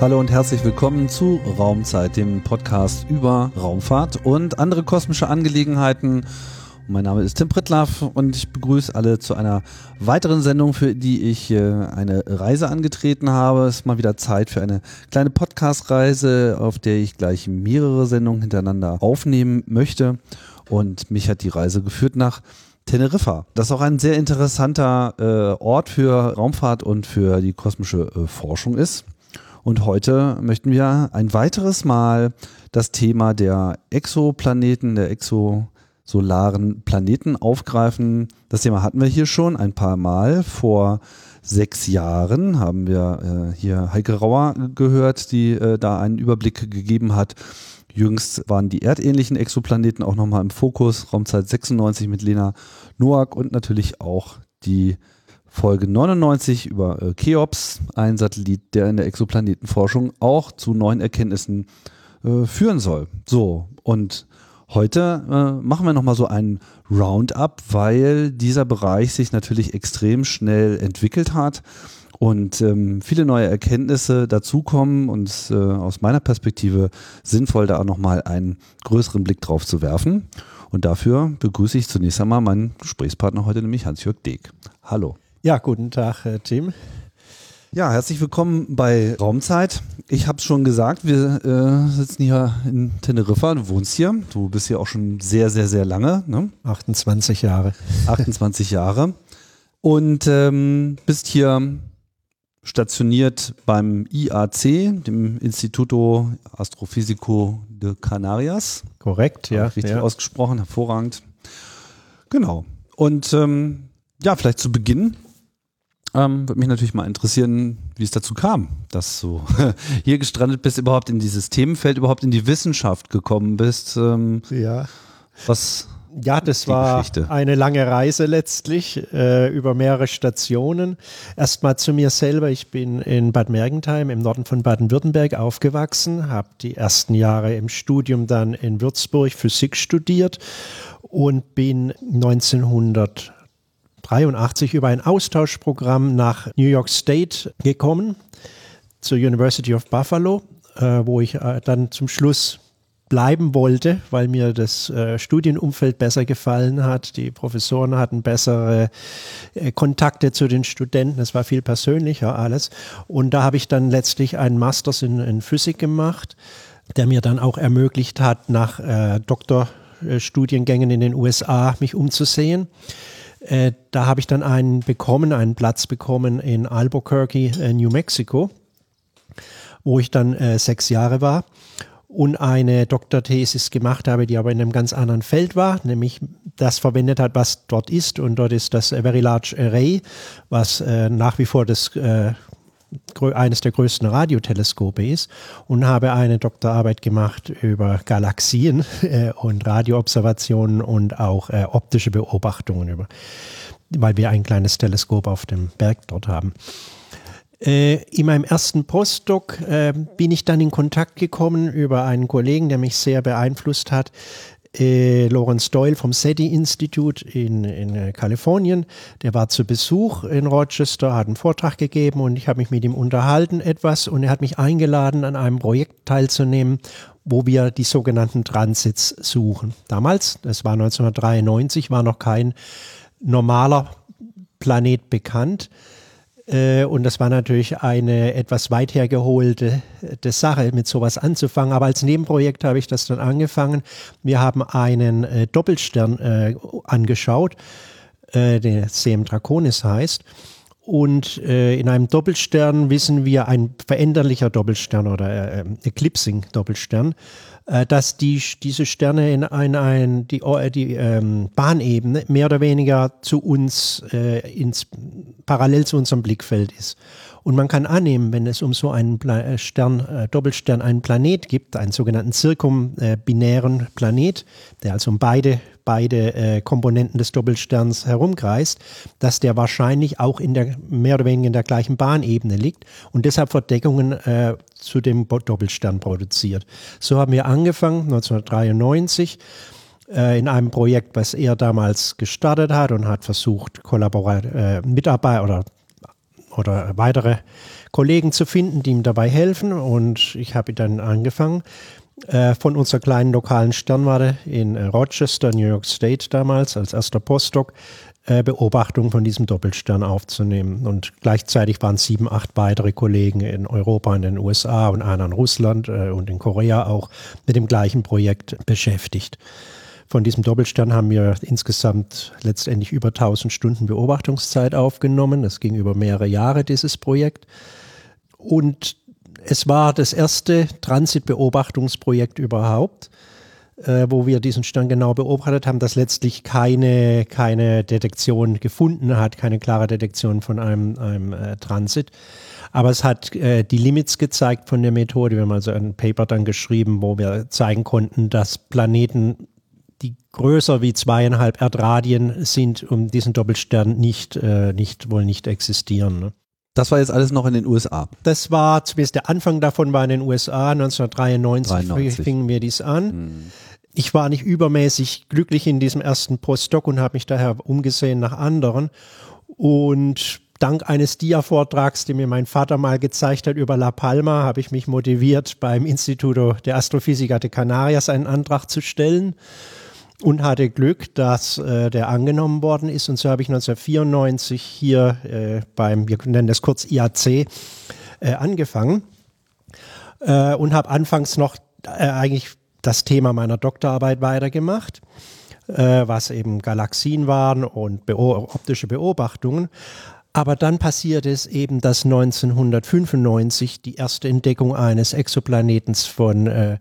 Hallo und herzlich willkommen zu Raumzeit, dem Podcast über Raumfahrt und andere kosmische Angelegenheiten. Mein Name ist Tim Prittlaff und ich begrüße alle zu einer weiteren Sendung, für die ich äh, eine Reise angetreten habe. Es ist mal wieder Zeit für eine kleine Podcast-Reise, auf der ich gleich mehrere Sendungen hintereinander aufnehmen möchte. Und mich hat die Reise geführt nach Teneriffa. Das ist auch ein sehr interessanter äh, Ort für Raumfahrt und für die kosmische äh, Forschung ist. Und heute möchten wir ein weiteres Mal das Thema der Exoplaneten, der exosolaren Planeten aufgreifen. Das Thema hatten wir hier schon ein paar Mal. Vor sechs Jahren haben wir äh, hier Heike Rauer gehört, die äh, da einen Überblick gegeben hat. Jüngst waren die erdähnlichen Exoplaneten auch nochmal im Fokus. Raumzeit 96 mit Lena Noack und natürlich auch die Folge 99 über äh, Cheops, ein Satellit, der in der Exoplanetenforschung auch zu neuen Erkenntnissen äh, führen soll. So, und heute äh, machen wir nochmal so ein Roundup, weil dieser Bereich sich natürlich extrem schnell entwickelt hat und ähm, viele neue Erkenntnisse dazukommen und äh, aus meiner Perspektive sinnvoll, da auch nochmal einen größeren Blick drauf zu werfen. Und dafür begrüße ich zunächst einmal meinen Gesprächspartner heute, nämlich Hans-Jörg Deek. Hallo. Ja, guten Tag, äh, Tim. Ja, herzlich willkommen bei Raumzeit. Ich habe es schon gesagt, wir äh, sitzen hier in Teneriffa. Du wohnst hier. Du bist hier auch schon sehr, sehr, sehr lange. Ne? 28 Jahre. 28 Jahre. Und ähm, bist hier stationiert beim IAC, dem Instituto Astrofisico de Canarias. Korrekt, ja. Richtig ja. ausgesprochen, hervorragend. Genau. Und ähm, ja, vielleicht zu Beginn ähm, Würde mich natürlich mal interessieren, wie es dazu kam, dass du hier gestrandet bist, überhaupt in dieses Themenfeld, überhaupt in die Wissenschaft gekommen bist. Ähm, ja. Was? Ja, das war Geschichte? eine lange Reise letztlich äh, über mehrere Stationen. Erstmal zu mir selber. Ich bin in Bad Mergentheim im Norden von Baden-Württemberg aufgewachsen, habe die ersten Jahre im Studium dann in Würzburg Physik studiert und bin 1900 1983 über ein Austauschprogramm nach New York State gekommen, zur University of Buffalo, äh, wo ich äh, dann zum Schluss bleiben wollte, weil mir das äh, Studienumfeld besser gefallen hat. Die Professoren hatten bessere äh, Kontakte zu den Studenten. Es war viel persönlicher alles. Und da habe ich dann letztlich einen Masters in, in Physik gemacht, der mir dann auch ermöglicht hat, nach äh, Doktorstudiengängen in den USA mich umzusehen. Äh, da habe ich dann einen bekommen, einen Platz bekommen in Albuquerque, äh, New Mexico, wo ich dann äh, sechs Jahre war und eine Doktorthesis gemacht habe, die aber in einem ganz anderen Feld war, nämlich das verwendet hat, was dort ist. Und dort ist das Very Large Array, was äh, nach wie vor das äh, eines der größten Radioteleskope ist und habe eine Doktorarbeit gemacht über Galaxien äh, und Radioobservationen und auch äh, optische Beobachtungen über, weil wir ein kleines Teleskop auf dem Berg dort haben. Äh, in meinem ersten Postdoc äh, bin ich dann in Kontakt gekommen über einen Kollegen, der mich sehr beeinflusst hat, äh, Lawrence Doyle vom SETI Institute in, in äh, Kalifornien. Der war zu Besuch in Rochester, hat einen Vortrag gegeben und ich habe mich mit ihm unterhalten etwas und er hat mich eingeladen, an einem Projekt teilzunehmen, wo wir die sogenannten Transits suchen. Damals, das war 1993, war noch kein normaler Planet bekannt. Äh, und das war natürlich eine etwas weit hergeholte äh, Sache, mit sowas anzufangen. Aber als Nebenprojekt habe ich das dann angefangen. Wir haben einen äh, Doppelstern äh, angeschaut, äh, der Sem Draconis heißt. Und äh, in einem Doppelstern wissen wir, ein veränderlicher Doppelstern oder Eclipsing-Doppelstern, dass die, diese Sterne in ein, ein, die, äh, die ähm, Bahnebene mehr oder weniger zu uns äh, ins, parallel zu unserem Blickfeld ist. Und man kann annehmen, wenn es um so einen Pla äh, Stern, äh, Doppelstern einen Planet gibt, einen sogenannten zirkumbinären Planet, der also um beide, beide äh, Komponenten des Doppelsterns herumkreist, dass der wahrscheinlich auch in der mehr oder weniger in der gleichen Bahnebene liegt und deshalb Verdeckungen äh, zu dem Doppelstern produziert. So haben wir angefangen 1993 äh, in einem Projekt, was er damals gestartet hat und hat versucht, Kollaborat äh, Mitarbeiter oder oder weitere Kollegen zu finden, die ihm dabei helfen. Und ich habe dann angefangen, äh, von unserer kleinen lokalen Sternwarte in äh, Rochester, New York State damals, als erster Postdoc, äh, Beobachtungen von diesem Doppelstern aufzunehmen. Und gleichzeitig waren sieben, acht weitere Kollegen in Europa, in den USA und einer in Russland äh, und in Korea auch mit dem gleichen Projekt beschäftigt. Von diesem Doppelstern haben wir insgesamt letztendlich über 1000 Stunden Beobachtungszeit aufgenommen. Das ging über mehrere Jahre, dieses Projekt. Und es war das erste Transitbeobachtungsprojekt überhaupt, äh, wo wir diesen Stern genau beobachtet haben, das letztlich keine, keine Detektion gefunden hat, keine klare Detektion von einem, einem äh, Transit. Aber es hat äh, die Limits gezeigt von der Methode. Wir haben also ein Paper dann geschrieben, wo wir zeigen konnten, dass Planeten, die größer wie zweieinhalb Erdradien sind, um diesen Doppelstern nicht, äh, nicht wohl nicht existieren. Ne? Das war jetzt alles noch in den USA. Das war zumindest der Anfang davon war in den USA. 1993 93. fingen wir dies an. Hm. Ich war nicht übermäßig glücklich in diesem ersten Postdoc und habe mich daher umgesehen nach anderen. Und dank eines Dia-Vortrags, den mir mein Vater mal gezeigt hat über La Palma, habe ich mich motiviert, beim Instituto de Astrofísica de Canarias einen Antrag zu stellen und hatte Glück, dass äh, der angenommen worden ist. Und so habe ich 1994 hier äh, beim, wir nennen das kurz IAC, äh, angefangen äh, und habe anfangs noch äh, eigentlich das Thema meiner Doktorarbeit weitergemacht, äh, was eben Galaxien waren und beo optische Beobachtungen. Aber dann passiert es eben, dass 1995 die erste Entdeckung eines Exoplanetens von äh,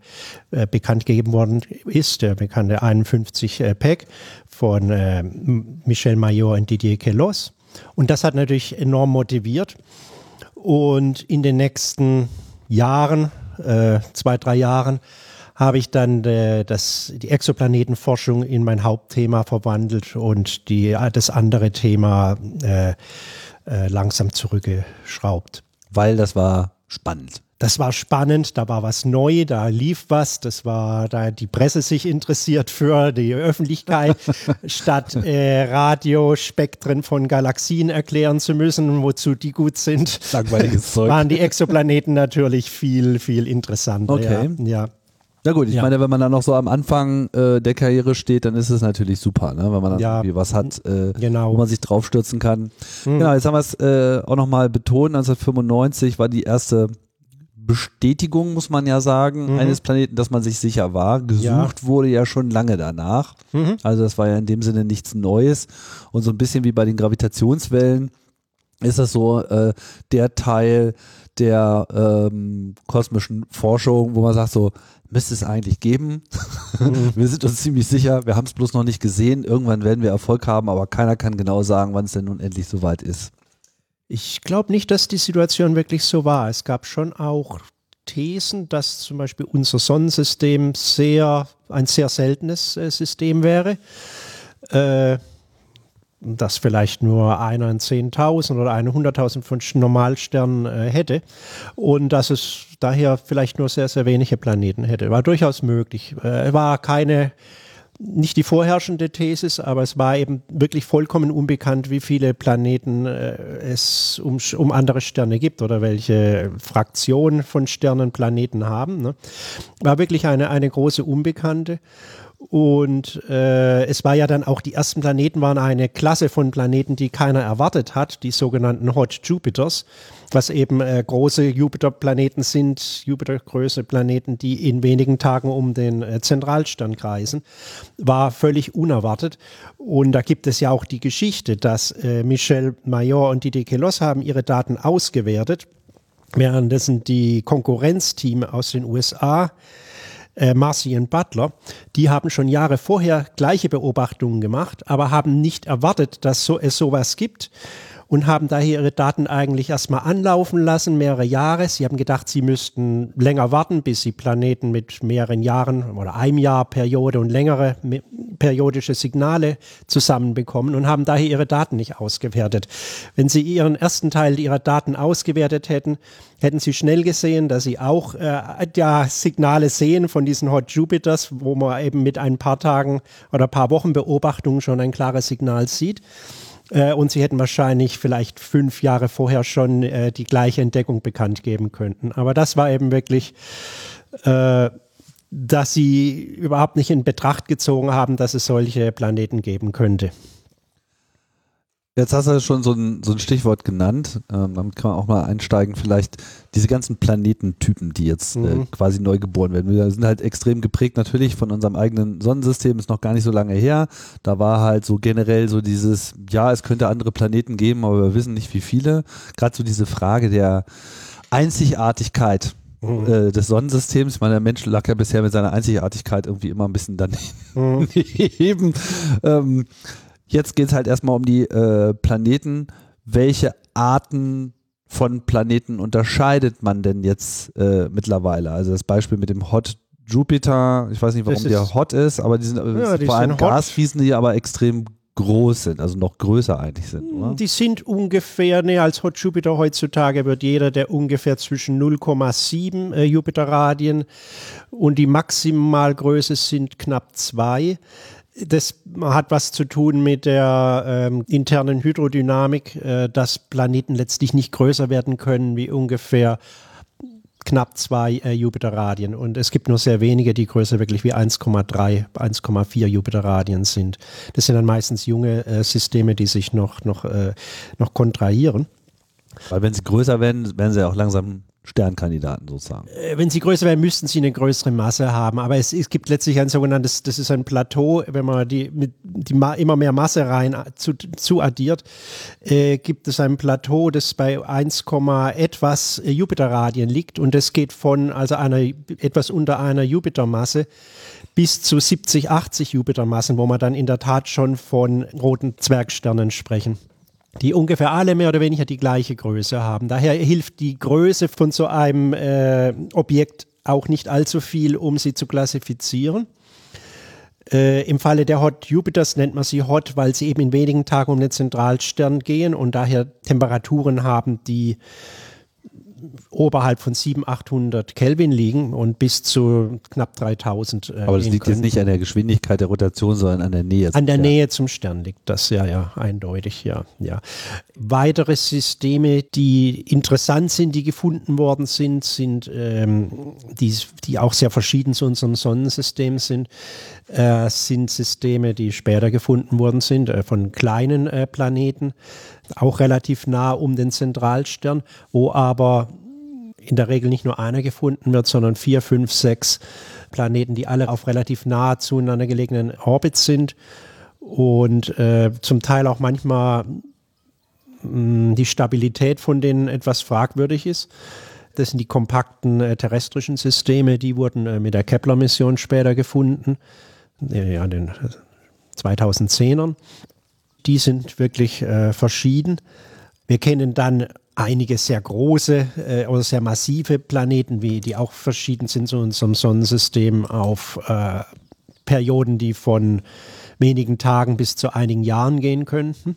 äh, bekannt gegeben worden ist, der bekannte 51 äh, PEG von äh, Michel Mayor und Didier Queloz. Und das hat natürlich enorm motiviert. Und in den nächsten Jahren, äh, zwei, drei Jahren, habe ich dann äh, das, die Exoplanetenforschung in mein Hauptthema verwandelt und die, das andere Thema äh, äh, langsam zurückgeschraubt. Weil das war spannend. Das war spannend, da war was neu, da lief was, das war da die Presse sich interessiert für die Öffentlichkeit, statt äh, Radiospektren von Galaxien erklären zu müssen, wozu die gut sind. Langweiliges Zeug. Waren die Exoplaneten natürlich viel, viel interessanter. Okay. Ja. ja. Na gut, ich ja. meine, wenn man dann noch so am Anfang äh, der Karriere steht, dann ist es natürlich super, ne? wenn man dann ja. irgendwie was hat, äh, genau. wo man sich draufstürzen kann. Mhm. Genau, jetzt haben wir es äh, auch nochmal betont, 1995 war die erste Bestätigung, muss man ja sagen, mhm. eines Planeten, dass man sich sicher war. Gesucht ja. wurde ja schon lange danach. Mhm. Also das war ja in dem Sinne nichts Neues. Und so ein bisschen wie bei den Gravitationswellen ist das so äh, der Teil der ähm, kosmischen Forschung, wo man sagt so, müsste es eigentlich geben. Mhm. wir sind uns ziemlich sicher, wir haben es bloß noch nicht gesehen. Irgendwann werden wir Erfolg haben, aber keiner kann genau sagen, wann es denn nun endlich soweit ist. Ich glaube nicht, dass die Situation wirklich so war. Es gab schon auch Thesen, dass zum Beispiel unser Sonnensystem sehr ein sehr seltenes äh, System wäre. Äh, das vielleicht nur einer in 10.000 oder eine 100.000 von Normalsternen äh, hätte und dass es daher vielleicht nur sehr, sehr wenige Planeten hätte. War durchaus möglich. Äh, war keine, nicht die vorherrschende Thesis, aber es war eben wirklich vollkommen unbekannt, wie viele Planeten äh, es um, um andere Sterne gibt oder welche Fraktion von Sternen Planeten haben. Ne? War wirklich eine, eine große Unbekannte. Und äh, es war ja dann auch, die ersten Planeten waren eine Klasse von Planeten, die keiner erwartet hat, die sogenannten Hot Jupiters, was eben äh, große Jupiterplaneten sind, Jupitergröße Planeten, die in wenigen Tagen um den äh, Zentralstern kreisen, war völlig unerwartet. Und da gibt es ja auch die Geschichte, dass äh, Michel Mayor und Didier Queloz haben ihre Daten ausgewertet, währenddessen die Konkurrenzteam aus den USA äh, Marcy und Butler, die haben schon Jahre vorher gleiche Beobachtungen gemacht, aber haben nicht erwartet, dass so, es sowas gibt und haben daher ihre Daten eigentlich erstmal anlaufen lassen, mehrere Jahre. Sie haben gedacht, sie müssten länger warten, bis sie Planeten mit mehreren Jahren oder einem Jahr Periode und längere periodische Signale zusammenbekommen und haben daher ihre Daten nicht ausgewertet. Wenn sie ihren ersten Teil ihrer Daten ausgewertet hätten, hätten sie schnell gesehen, dass sie auch äh, ja, Signale sehen von diesen Hot Jupiters, wo man eben mit ein paar Tagen oder ein paar Wochen Beobachtung schon ein klares Signal sieht. Äh, und sie hätten wahrscheinlich vielleicht fünf Jahre vorher schon äh, die gleiche Entdeckung bekannt geben könnten. Aber das war eben wirklich, äh, dass sie überhaupt nicht in Betracht gezogen haben, dass es solche Planeten geben könnte. Jetzt hast du schon so ein, so ein Stichwort genannt. Ähm, damit kann man auch mal einsteigen. Vielleicht diese ganzen Planetentypen, die jetzt äh, mhm. äh, quasi neu geboren werden. Wir sind halt extrem geprägt natürlich von unserem eigenen Sonnensystem. Ist noch gar nicht so lange her. Da war halt so generell so dieses, ja, es könnte andere Planeten geben, aber wir wissen nicht wie viele. Gerade so diese Frage der Einzigartigkeit Mhm. Äh, des Sonnensystems. Ich meine, der Mensch lag ja bisher mit seiner Einzigartigkeit irgendwie immer ein bisschen daneben. Mhm. ähm, Jetzt geht es halt erstmal um die äh, Planeten. Welche Arten von Planeten unterscheidet man denn jetzt äh, mittlerweile? Also das Beispiel mit dem Hot Jupiter, ich weiß nicht, warum der hot ist, aber die sind ja, die vor allem Gaswiesen, die aber extrem groß sind, also noch größer eigentlich sind. Oder? Die sind ungefähr, ne, als Hot Jupiter heutzutage wird jeder der ungefähr zwischen 0,7 äh, Jupiterradien und die Maximalgröße sind knapp zwei das hat was zu tun mit der ähm, internen Hydrodynamik, äh, dass Planeten letztlich nicht größer werden können wie ungefähr knapp zwei äh, Jupiterradien. Und es gibt nur sehr wenige, die größer wirklich wie 1,3, 1,4 Jupiterradien sind. Das sind dann meistens junge äh, Systeme, die sich noch, noch, äh, noch kontrahieren. Weil wenn sie größer werden, werden sie auch langsam Sternkandidaten sozusagen. Äh, wenn sie größer wären, müssten sie eine größere Masse haben. Aber es, es gibt letztlich ein sogenanntes, das ist ein Plateau, wenn man die, mit, die immer mehr Masse rein zu, zu addiert, äh, gibt es ein Plateau, das bei 1, etwas Jupiterradien liegt und das geht von also einer etwas unter einer Jupitermasse bis zu 70, 80 Jupitermassen, wo man dann in der Tat schon von roten Zwergsternen sprechen die ungefähr alle mehr oder weniger die gleiche Größe haben. Daher hilft die Größe von so einem äh, Objekt auch nicht allzu viel, um sie zu klassifizieren. Äh, Im Falle der Hot Jupiters nennt man sie Hot, weil sie eben in wenigen Tagen um den Zentralstern gehen und daher Temperaturen haben, die oberhalb von 700, 800 Kelvin liegen und bis zu knapp 3000. Äh, Aber das liegt können. jetzt nicht an der Geschwindigkeit der Rotation, sondern an der Nähe. An der Stern. Nähe zum Stern liegt das, ja, ja, eindeutig, ja, ja. Weitere Systeme, die interessant sind, die gefunden worden sind, sind, ähm, die, die auch sehr verschieden zu unserem Sonnensystem sind, äh, sind Systeme, die später gefunden worden sind, äh, von kleinen äh, Planeten auch relativ nah um den Zentralstern, wo aber in der Regel nicht nur einer gefunden wird, sondern vier, fünf, sechs Planeten, die alle auf relativ nah zueinander gelegenen Orbits sind und äh, zum Teil auch manchmal mh, mm, die Stabilität von denen etwas fragwürdig ist. Das sind die kompakten äh, terrestrischen Systeme, die wurden äh, mit der Kepler-Mission später gefunden, ja, den 2010ern. Äh, die sind wirklich äh, verschieden. Wir kennen dann einige sehr große äh, oder sehr massive Planeten, wie die auch verschieden sind zu unserem Sonnensystem auf äh, Perioden, die von wenigen Tagen bis zu einigen Jahren gehen könnten.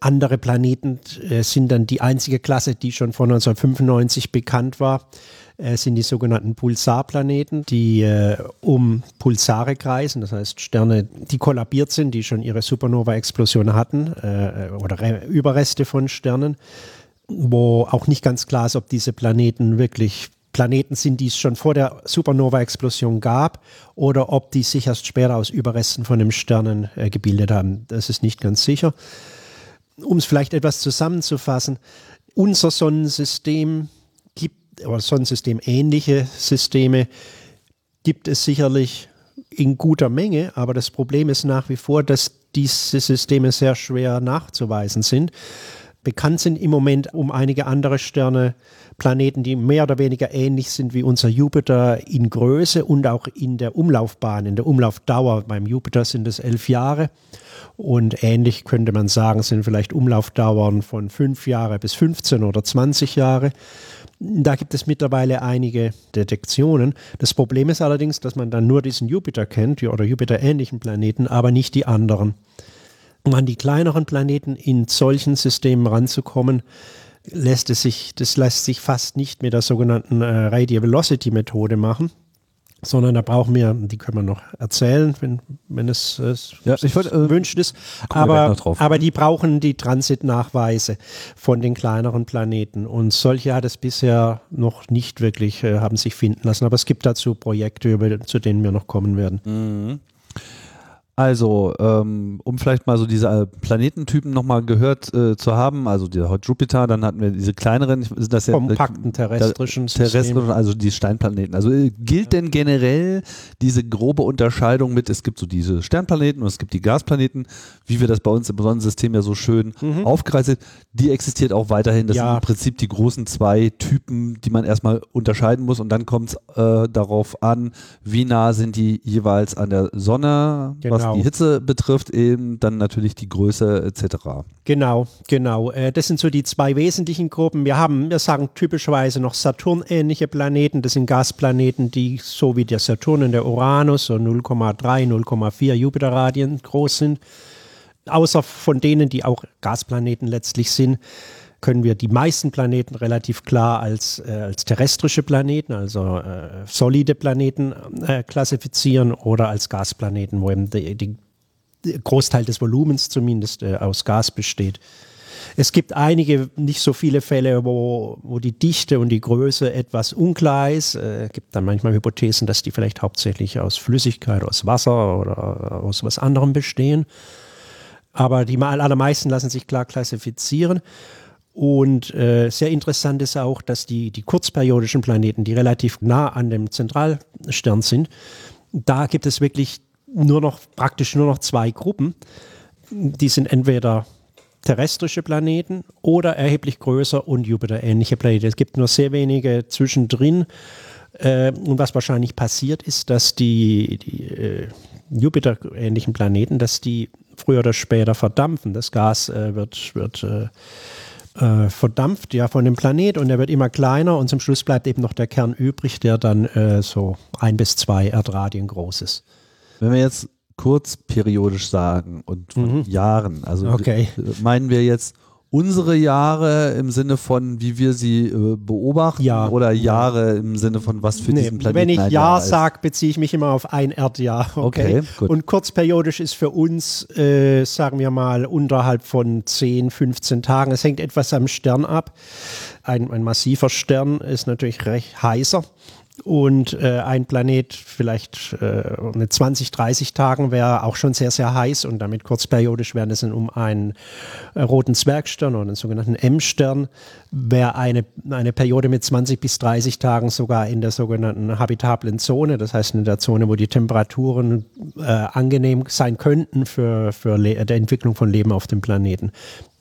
Andere Planeten äh, sind dann die einzige Klasse, die schon von 1995 bekannt war äh, sind die sogenannten Pulsarplaneten, die äh, um Pulsare kreisen, das heißt Sterne, die kollabiert sind, die schon ihre Supernova-Explosion hatten äh, oder Re Überreste von Sternen, wo auch nicht ganz klar ist, ob diese Planeten wirklich Planeten sind, die es schon vor der Supernova-Explosion gab oder ob die sich erst später aus Überresten von einem Sternen äh, gebildet haben. Das ist nicht ganz sicher. Um es vielleicht etwas zusammenzufassen, unser Sonnensystem oder Sonnensystem ähnliche Systeme gibt es sicherlich in guter Menge, aber das Problem ist nach wie vor, dass diese Systeme sehr schwer nachzuweisen sind. Bekannt sind im Moment um einige andere Sterne Planeten, die mehr oder weniger ähnlich sind wie unser Jupiter in Größe und auch in der Umlaufbahn, in der Umlaufdauer. Beim Jupiter sind es elf Jahre und ähnlich könnte man sagen, sind vielleicht Umlaufdauern von fünf Jahre bis 15 oder 20 Jahre. Da gibt es mittlerweile einige Detektionen. Das Problem ist allerdings, dass man dann nur diesen Jupiter kennt oder Jupiter-ähnlichen Planeten, aber nicht die anderen. Um an die kleineren Planeten in solchen Systemen ranzukommen, lässt es sich, das lässt sich fast nicht mit der sogenannten äh, Radial Velocity Methode machen. Sondern da brauchen wir, die können wir noch erzählen, wenn, wenn es, es ja, ich wollt, äh, wünscht ist. Aber, aber die brauchen die Transitnachweise von den kleineren Planeten. Und solche hat es bisher noch nicht wirklich, äh, haben sich finden lassen. Aber es gibt dazu Projekte, über, zu denen wir noch kommen werden. Mhm. Also, ähm, um vielleicht mal so diese äh, Planetentypen nochmal gehört äh, zu haben, also der Jupiter, dann hatten wir diese kleineren, sind das ja kompakten terrestrischen terrestrischen, also die Steinplaneten. Also äh, gilt denn generell diese grobe Unterscheidung mit, es gibt so diese Sternplaneten und es gibt die Gasplaneten, wie wir das bei uns im Sonnensystem ja so schön mhm. aufgereiht die existiert auch weiterhin. Das ja. sind im Prinzip die großen zwei Typen, die man erstmal unterscheiden muss und dann kommt es äh, darauf an, wie nah sind die jeweils an der Sonne, genau. was die Hitze betrifft, eben dann natürlich die Größe etc. Genau, genau. Äh, das sind so die zwei wesentlichen Gruppen. Wir haben, wir sagen typischerweise noch Saturn-ähnliche Planeten. Das sind Gasplaneten, die so wie der Saturn und der Uranus so 0,3, 0,4 Jupiterradien groß sind außer von denen, die auch Gasplaneten letztlich sind, können wir die meisten Planeten relativ klar als, äh, als terrestrische Planeten, also äh, solide Planeten äh, klassifizieren oder als Gasplaneten, wo eben die, die Großteil des Volumens zumindest äh, aus Gas besteht. Es gibt einige, nicht so viele Fälle, wo, wo die Dichte und die Größe etwas unklar ist. Es äh, gibt dann manchmal Hypothesen, dass die vielleicht hauptsächlich aus Flüssigkeit, aus Wasser oder aus was anderem bestehen aber die allermeisten lassen sich klar klassifizieren. Und äh, sehr interessant ist auch, dass die, die kurzperiodischen Planeten, die relativ nah an dem Zentralstern sind, da gibt es wirklich nur noch, praktisch nur noch zwei Gruppen. Die sind entweder terrestrische Planeten oder erheblich größer und Jupiter-ähnliche Planeten. Es gibt nur sehr wenige zwischendrin. Äh, und was wahrscheinlich passiert ist, dass die, die äh, Jupiter-ähnlichen Planeten, dass die früher oder später verdampfen. Das Gas äh, wird, wird äh, verdampft ja von dem Planet und er wird immer kleiner und zum Schluss bleibt eben noch der Kern übrig, der dann äh, so ein bis zwei Erdradien groß ist. Wenn wir jetzt kurz periodisch sagen und von mhm. Jahren, also okay. meinen wir jetzt unsere Jahre im Sinne von, wie wir sie äh, beobachten ja. oder Jahre im Sinne von, was für nee, diesen Planeten Wenn ich Jahr, Jahr sage, beziehe ich mich immer auf ein Erdjahr. Okay, okay gut. Und kurzperiodisch ist für uns, äh, sagen wir mal, unterhalb von 10, 15 Tagen. Es hängt etwas am Stern ab. Ein, ein massiver Stern ist natürlich recht heißer und äh, ein Planet vielleicht äh, mit 20, 30 Tagen wäre auch schon sehr, sehr heiß und damit kurzperiodisch wäre es um einen äh, roten Zwergstern oder einen sogenannten M-Stern, wäre eine, eine Periode mit 20 bis 30 Tagen sogar in der sogenannten habitablen Zone, das heißt in der Zone, wo die Temperaturen äh, angenehm sein könnten für, für Le Entwicklung von Leben auf dem Planeten.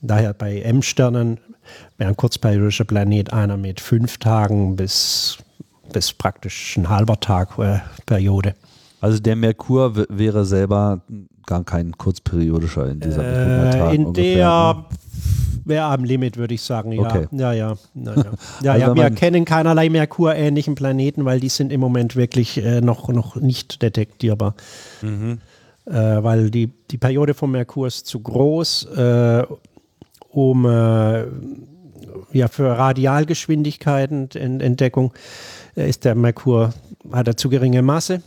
Daher bei M-Sternen wäre ein kurzperiodischer Planet einer mit fünf Tagen bis ist praktisch ein halber Tag äh, Periode. Also der Merkur wäre selber gar kein kurzperiodischer in dieser äh, In ungefähr, der ne? wäre am Limit, würde ich sagen. Ja, okay. ja, ja. ja, ja. ja, also ja wir kennen keinerlei Merkur-ähnlichen Planeten, weil die sind im Moment wirklich äh, noch, noch nicht detektierbar. Mhm. Äh, weil die, die Periode von Merkur ist zu groß, äh, um äh, ja, für Radialgeschwindigkeiten Entdeckung ist der Merkur, hat er zu geringe Masse.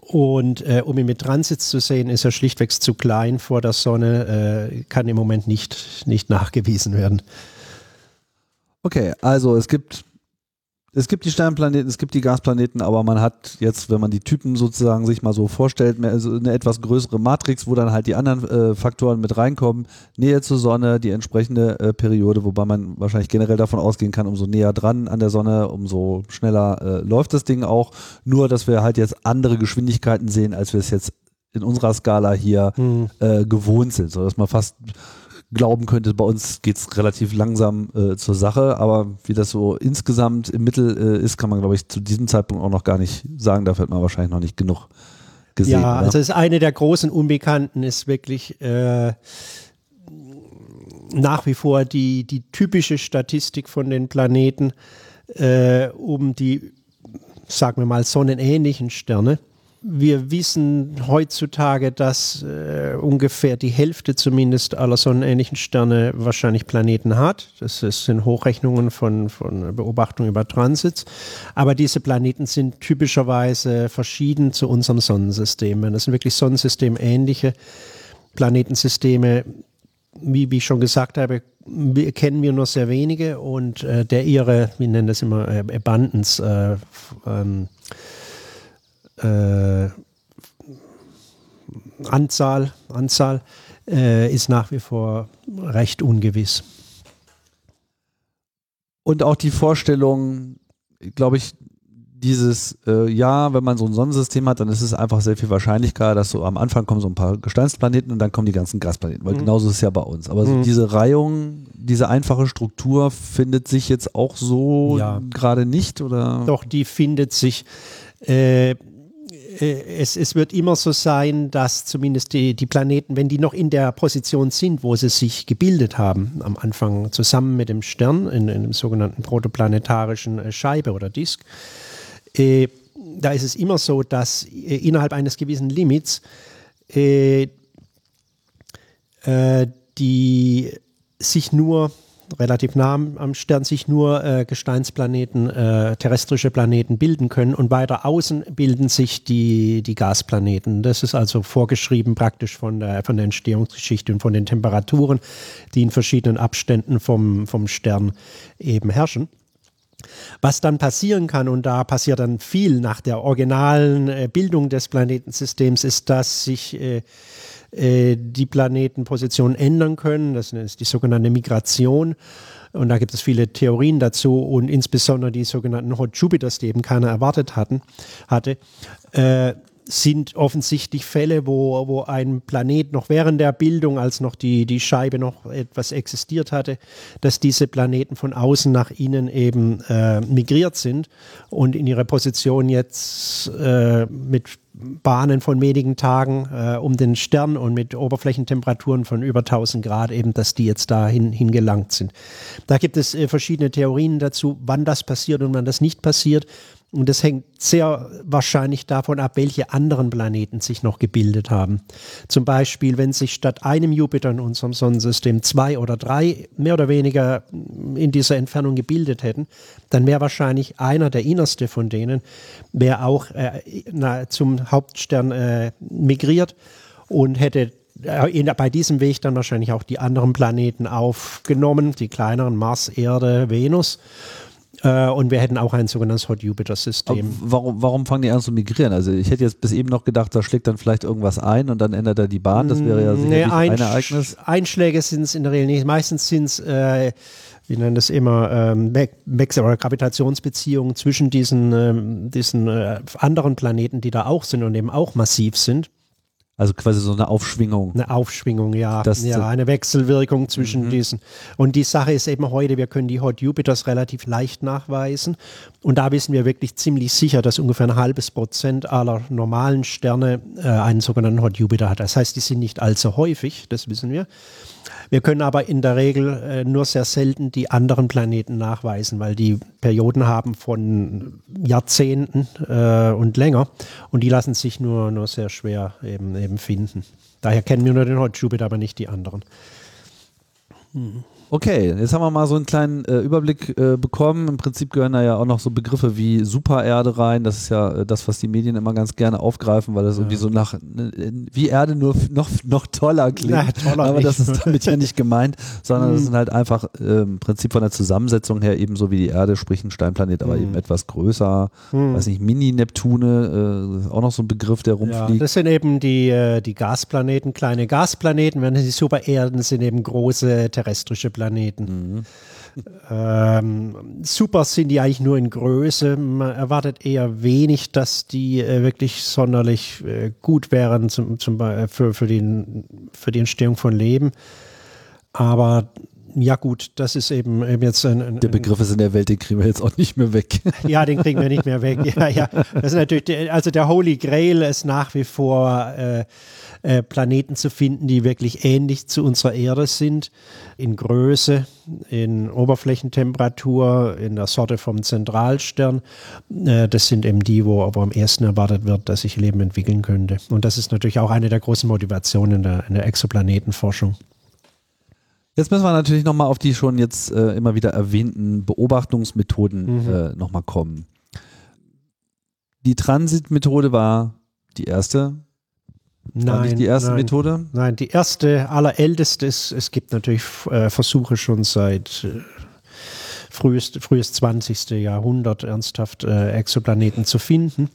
Und äh, um ihn mit Transits zu sehen, ist er schlichtweg zu klein vor der Sonne, äh, kann im Moment nicht, nicht nachgewiesen werden. Okay, also es gibt es gibt die Sternplaneten, es gibt die Gasplaneten, aber man hat jetzt, wenn man die Typen sozusagen sich mal so vorstellt, mehr, also eine etwas größere Matrix, wo dann halt die anderen äh, Faktoren mit reinkommen. Nähe zur Sonne, die entsprechende äh, Periode, wobei man wahrscheinlich generell davon ausgehen kann, umso näher dran an der Sonne, umso schneller äh, läuft das Ding auch. Nur, dass wir halt jetzt andere Geschwindigkeiten sehen, als wir es jetzt in unserer Skala hier hm. gewohnt sind, so dass man fast glauben könnte, bei uns geht es relativ langsam äh, zur Sache, aber wie das so insgesamt im Mittel äh, ist, kann man, glaube ich, zu diesem Zeitpunkt auch noch gar nicht sagen. Dafür hat man wahrscheinlich noch nicht genug gesehen. Ja, oder? also ist eine der großen Unbekannten ist wirklich äh, nach wie vor die, die typische Statistik von den Planeten äh, um die, sagen wir mal, sonnenähnlichen Sterne. Wir wissen heutzutage, dass äh, ungefähr die Hälfte zumindest aller sonnenähnlichen Sterne wahrscheinlich Planeten hat. Das, sind Hochrechnungen von, von Beobachtungen über Transits. Aber diese Planeten sind typischerweise verschieden zu unserem Sonnensystem. Das sind wirklich Sonnensystemähnliche Planetensysteme. Wie, wie ich schon gesagt habe, kennen wir nur sehr wenige und äh, der ihre, wir nennen das immer äh, Abundance, äh, ähm, äh, Anzahl, Anzahl äh, ist nach wie vor recht ungewiss. Und auch die Vorstellung, glaube ich, dieses, äh, ja, wenn man so ein Sonnensystem hat, dann ist es einfach sehr viel wahrscheinlicher, dass so am Anfang kommen so ein paar Gesteinsplaneten und dann kommen die ganzen Gasplaneten, weil mhm. genauso ist es ja bei uns. Aber so mhm. diese Reihung, diese einfache Struktur findet sich jetzt auch so ja. gerade nicht, oder? Doch, die findet sich. Äh, es, es, wird immer so sein, dass zumindest die, die, Planeten, wenn die noch in der Position sind, wo sie sich gebildet haben, am Anfang zusammen mit dem Stern in, in dem sogenannten protoplanetarischen äh, Scheibe oder Disk, äh, da ist es immer so, dass äh, innerhalb eines gewissen Limits äh, äh die sich nur relativ nah am Stern sich nur äh, Gesteinsplaneten, äh, terrestrische Planeten bilden können und weiter außen bilden sich die, die Gasplaneten. Das ist also vorgeschrieben praktisch von der, von der Entstehungsgeschichte und von den Temperaturen, die in verschiedenen Abständen vom, vom Stern eben herrschen. Was dann passieren kann, und da passiert dann viel nach der originalen äh, Bildung des Planetensystems, ist, dass sich äh, äh, die Planetenposition ändern können. Das ist die sogenannte Migration. Und da gibt es viele Theorien dazu und insbesondere die sogenannten Hot Jupiters, die eben keiner erwartet hatten, hatte. Äh, sind offensichtlich Fälle, wo, wo ein Planet noch während der Bildung, als noch die, die Scheibe noch etwas existiert hatte, dass diese Planeten von außen nach innen eben äh, migriert sind und in ihre Position jetzt äh, mit Bahnen von wenigen Tagen äh, um den Stern und mit Oberflächentemperaturen von über 1000 Grad eben, dass die jetzt dahin hingelangt sind. Da gibt es äh, verschiedene Theorien dazu, wann das passiert und wann das nicht passiert. Und das hängt sehr wahrscheinlich davon ab, welche anderen Planeten sich noch gebildet haben. Zum Beispiel, wenn sich statt einem Jupiter in unserem Sonnensystem zwei oder drei mehr oder weniger in dieser Entfernung gebildet hätten, dann wäre wahrscheinlich einer der innerste von denen, wäre auch äh, na, zum Hauptstern äh, migriert und hätte äh, bei diesem Weg dann wahrscheinlich auch die anderen Planeten aufgenommen, die kleineren Mars, Erde, Venus. Äh, und wir hätten auch ein sogenanntes Hot Jupiter-System. Warum, warum fangen die an zu migrieren? Also ich hätte jetzt bis eben noch gedacht, da schlägt dann vielleicht irgendwas ein und dann ändert er die Bahn. Das wäre ja sicherlich nee, ein, ein Ereignis. Einschläge sind es in der Regel nicht. Meistens sind es äh, wir nennen das immer ähm, oder Gravitationsbeziehungen zwischen diesen, ähm, diesen äh, anderen Planeten, die da auch sind und eben auch massiv sind. Also quasi so eine Aufschwingung. Eine Aufschwingung, ja. Das, ja, eine Wechselwirkung zwischen mhm. diesen. Und die Sache ist eben heute, wir können die Hot Jupiters relativ leicht nachweisen. Und da wissen wir wirklich ziemlich sicher, dass ungefähr ein halbes Prozent aller normalen Sterne äh, einen sogenannten Hot Jupiter hat. Das heißt, die sind nicht allzu häufig, das wissen wir. Wir können aber in der Regel äh, nur sehr selten die anderen Planeten nachweisen, weil die Perioden haben von Jahrzehnten äh, und länger und die lassen sich nur, nur sehr schwer eben, eben finden. Daher kennen wir nur den Hot Jupiter, aber nicht die anderen. Hm. Okay, jetzt haben wir mal so einen kleinen äh, Überblick äh, bekommen. Im Prinzip gehören da ja auch noch so Begriffe wie Supererde rein. Das ist ja äh, das, was die Medien immer ganz gerne aufgreifen, weil das ja. irgendwie so nach ne, wie Erde nur noch, noch toller klingt. Na, toller Aber nicht. das ist damit ja nicht gemeint, sondern das mhm. sind halt einfach äh, im Prinzip von der Zusammensetzung her ebenso wie die Erde, sprich ein Steinplanet, aber mhm. eben etwas größer. Mhm. Weiß nicht, Mini-Neptune, äh, auch noch so ein Begriff, der rumfliegt. Ja, das sind eben die, äh, die Gasplaneten, kleine Gasplaneten. Wenn die Supererden sind eben große terrestrische Planeten. Planeten. Mhm. Ähm, super sind die eigentlich nur in Größe. Man erwartet eher wenig, dass die äh, wirklich sonderlich äh, gut wären zum, zum, für, für, den, für die Entstehung von Leben. Aber Ja gut, das ist eben, eben jetzt ein, ein Der Begriff ist in der Welt, den kriegen wir jetzt auch nicht mehr weg. Ja, den kriegen wir nicht mehr weg. Ja, ja. Das ist natürlich, also der Holy Grail ist nach wie vor äh, äh, Planeten zu finden, die wirklich ähnlich zu unserer Erde sind, in Größe, in Oberflächentemperatur, in der Sorte vom Zentralstern. Äh, das sind eben die, wo aber am ersten erwartet wird, dass sich Leben entwickeln könnte. Und das ist natürlich auch eine der großen Motivationen der, in der Exoplanetenforschung. Jetzt müssen wir natürlich nochmal auf die schon jetzt äh, immer wieder erwähnten Beobachtungsmethoden mhm. äh, nochmal kommen. Die Transitmethode war die erste. Nein, nicht die erste nein, Methode? Nein, die erste, allerälteste ist, es gibt natürlich äh, Versuche schon seit äh, frühest, frühes 20. Jahrhundert ernsthaft äh, Exoplaneten zu finden.